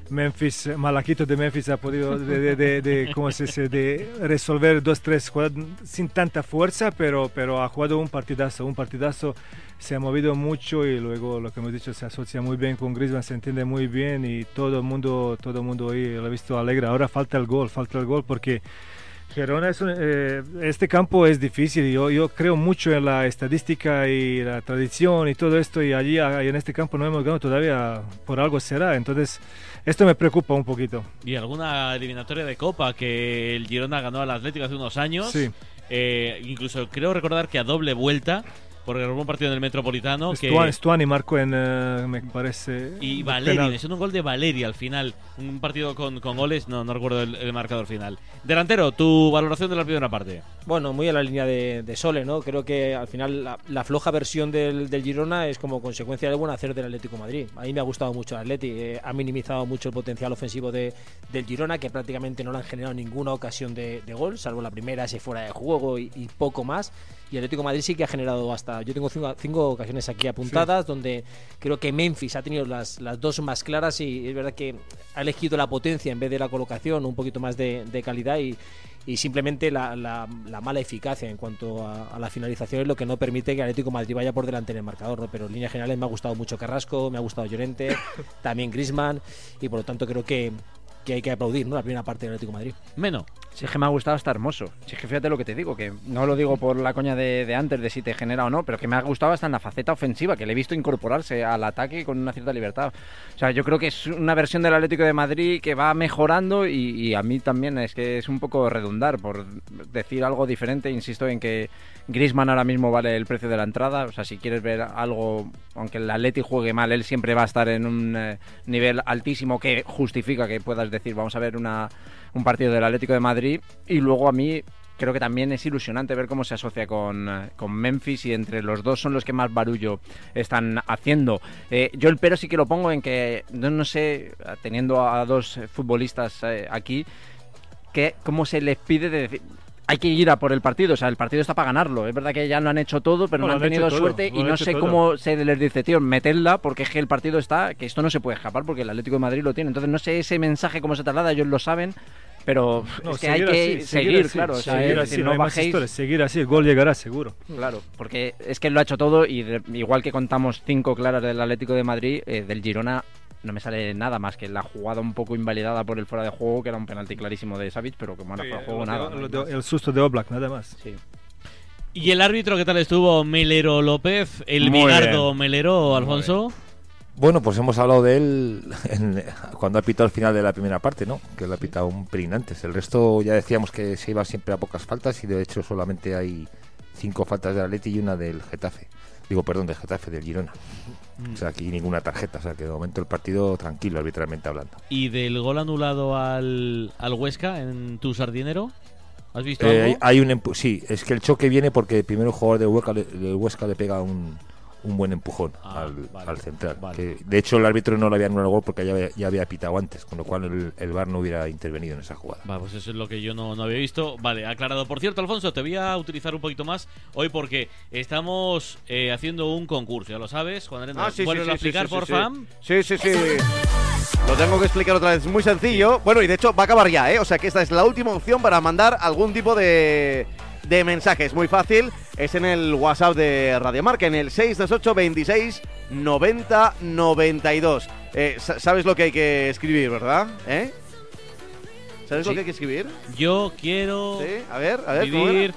Memphis, Malaquito de Memphis ha podido de, de- de- ¿cómo se de resolver dos, tres jugadas sin tanta fuerza, pero, pero ha jugado un partidazo, un partidazo, se ha movido mucho y luego lo que hemos dicho se asocia muy bien con Griezmann, se entiende muy bien y todo el mundo, todo mundo lo ha visto alegre. Ahora falta el gol, falta el gol porque Gerona es un- eh, este campo es difícil. Yo, yo creo mucho en la estadística y la tradición y todo esto. Y allí en este campo no hemos ganado todavía. Por algo será. Entonces, esto me preocupa un poquito. Y alguna eliminatoria de Copa que el Girona ganó al Atlético hace unos años. Sí. Eh, incluso creo recordar que a doble vuelta, porque hubo un partido en el Metropolitano. que Stuani, Stuani marcó en, eh, me parece. Y Valeri, es un gol de Valeri al final. Un partido con, con goles, no, no recuerdo el, el marcador final. Delantero, tu valoración de la primera parte. Bueno, muy a la línea de, de Sole, ¿no? Creo que al final la, la floja versión del, del Girona es como consecuencia del buen hacer del Atlético de Madrid. A mí me ha gustado mucho el Atleti, eh, ha minimizado mucho el potencial ofensivo de, del Girona, que prácticamente no le han generado ninguna ocasión de, de gol, salvo la primera, ese fuera de juego y, y poco más. Y el Atlético de Madrid sí que ha generado hasta. Yo tengo cinco, cinco ocasiones aquí apuntadas, donde creo que Memphis ha tenido las, las dos más claras y es verdad que ha elegido la potencia en vez de la colocación, un poquito más de, de calidad y, y simplemente la, la- la mala eficacia en cuanto a, a la finalización es lo que no permite que Atlético Madrid vaya por delante en el marcador, ¿no? pero en líneas generales me ha gustado mucho Carrasco, me ha gustado Llorente, también Grisman y por lo tanto creo que, que hay que aplaudir ¿no? la primera parte del Atlético de Madrid. Menos. Si es que me ha gustado, está hermoso. Si es que fíjate lo que te digo, que no lo digo por la coña de, de antes, de si te genera o no, pero que me ha gustado hasta en la faceta ofensiva, que le he visto incorporarse al ataque con una cierta libertad. O sea, yo creo que es una versión del Atlético de Madrid que va mejorando y, a mí también es que es un poco redundar por decir algo diferente. Insisto en que Griezmann ahora mismo vale el precio de la entrada. O sea, si quieres ver algo, aunque el Atleti juegue mal, él siempre va a estar en un eh, nivel altísimo que justifica que puedas decir, vamos a ver una, un partido del Atlético de Madrid. Y luego a mí creo que también es ilusionante ver cómo se asocia con, eh, con Memphis y entre los dos son los que más barullo están haciendo. Eh, yo el pero sí que lo pongo en que, no, no sé, teniendo a dos futbolistas eh, aquí, que cómo se les pide de decir... Hay que ir a por el partido, o sea, el partido está para ganarlo. Es verdad que ya lo han hecho todo, pero No, no, han tenido suerte y no sé todo. cómo se les dice, tío, metedla porque es que el partido está, que esto no se puede escapar porque el Atlético de Madrid lo tiene. Entonces no sé ese mensaje cómo se traslada, ellos lo saben, pero No, es que hay que así, seguir, así, claro. o sea, seguir es así, decir, no más bajéis. seguir así, el gol llegará seguro. Claro, porque es que lo ha hecho todo y de- igual que contamos cinco claras del Atlético de Madrid, eh, del Girona no me sale nada más que la jugada un poco invalidada por el fuera de juego, que era un penalti clarísimo de Savic, pero que bueno, Sí, fuera de juego de- nada. de- el susto de Oblak, nada más. Sí. ¿Y el árbitro qué tal estuvo? Melero López, el Muy Bigardo bien. Melero, Alfonso. Bueno, pues hemos hablado de él en- cuando ha pitado el final de la primera parte, ¿no? Que lo ha pitado un pelín antes. El resto ya decíamos que se iba siempre a pocas faltas y de hecho solamente hay cinco faltas del Atleti y una del Getafe. Digo, perdón, del Getafe, del Girona. O sea, aquí ninguna tarjeta. O sea, que de momento el partido tranquilo, arbitralmente hablando. ¿Y del gol anulado al, al Huesca en tu sardinero? ¿Has visto Eh, algo? hay un sí, es que el choque viene porque primero el jugador de Huesca le, del Huesca le pega un, un buen empujón Ah, al, al central. Que, de hecho, el árbitro no le había anulado el gol porque ya, había- ya había pitado antes, con lo cual el, el VAR no hubiera intervenido en esa jugada. Vale, pues eso es lo que yo no, no había visto. Vale, aclarado. Por cierto, Alfonso, te voy a utilizar un poquito más hoy porque estamos eh, haciendo un concurso, ya lo sabes. Juan Arena, Ah, sí, sí, a sí, sí, explicar, sí, sí, porfa. Sí, sí, sí. Lo tengo que explicar otra vez. Es muy sencillo. Bueno, y de hecho va a acabar ya, ¿eh? O sea que esta es la última opción para mandar algún tipo de, de mensaje. Es muy fácil. Es en el WhatsApp de Radio Marca, en el 628 26 90 92. Eh, sa- ¿Sabes lo que hay que escribir, verdad? ¿Eh? ¿Sabes lo que hay que escribir? Yo quiero Sí, a ver, a ver. ¿cómo vivir.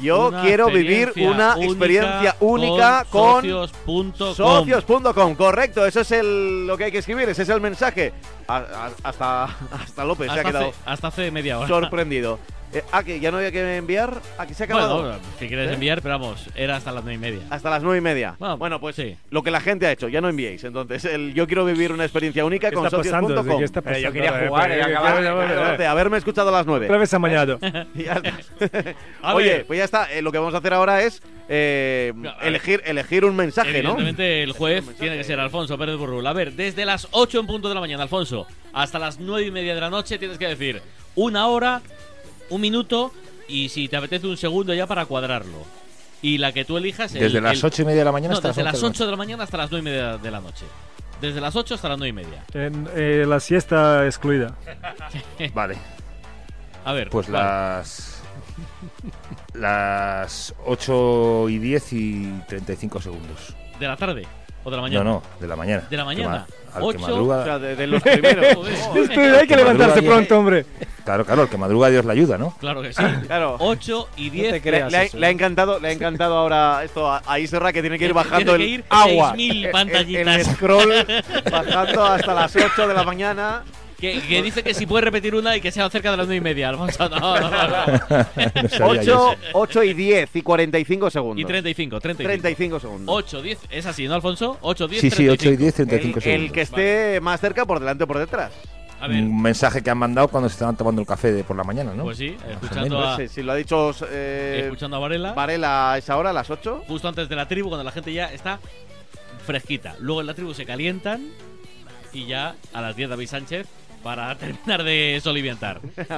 Yo quiero vivir una única experiencia única con, socios.com. Socios.com, correcto, eso es el, lo que hay que escribir, ese es el mensaje. A- a- hasta, hasta López se ha quedado hace, hasta hace media hora. sorprendido. Eh, ah, que ya no había que enviar. Ah, que se ha acabado. Bueno, si quieres ¿Eh? enviar, pero vamos, era hasta las nueve y media. Hasta las nueve y media. Bueno, pues lo que la gente ha hecho, ya no enviéis. Entonces, el, yo quiero vivir una experiencia única ¿Qué con está pasando? socios.com. ¿Qué está Pero yo quería jugar Eh, y acabar haberme escuchado a las nueve. Otra vez amañado. Y ya está. A Oye, pues ya está. Eh, lo que vamos a hacer ahora es eh, elegir, elegir un mensaje, ¿no? Evidentemente, el juez tiene que ser Alfonso Pérez Burrul. A ver, desde las 8 en punto de la mañana, Alfonso, hasta las 9 y media de la noche, tienes que decir una hora, un minuto y si te apetece un segundo ya para cuadrarlo. Y la que tú elijas. el- Desde las ocho y media de la mañana No, hasta las desde once las de la 8 de la mañana hasta las 9 y media de la noche. Desde las 8 hasta las 9 y media. En, eh, la siesta excluida. Vale. A ver. Pues las. Las 8 y 10 y 35 segundos. ¿De la tarde? ¿O de la mañana? No, no, de la mañana. ¿De la mañana? ma- al que Ocho- madruga- O sea, de- de los primeros. Hay que levantarse pronto, hombre. Claro, claro, el que madruga Dios le ayuda, ¿no? Claro que sí. Claro. 8 y 10. Le, le ha, le ha encantado, le ha encantado ahora esto a, a Iserra que tiene que ir Tiene bajando que el agua. 6.000 El- el- pantallitas. El, scroll bajando hasta las 8 de la mañana. Que, que dice que si puede repetir una y que sea cerca de las 9 y media, Alfonso. No, no, no. no. 8, 8 y 10 y 45 segundos. Y 35, 35. 35 segundos. 8, 10, es así, ¿no, Alfonso? 8, 10, Sí, sí, 8 y 35. 10, 35 El, segundos. el que esté más cerca por delante o por detrás. A ver. Un mensaje que han mandado cuando se estaban tomando el café de por la mañana, ¿no? Pues sí, escuchando a- No sé si lo ha dicho eh, Escuchando a Varela. Varela a esa hora, a las 8. Justo antes de la tribu, cuando la gente ya está fresquita. Luego en la tribu se calientan y ya a las 10 David Sánchez para terminar de soliviantar.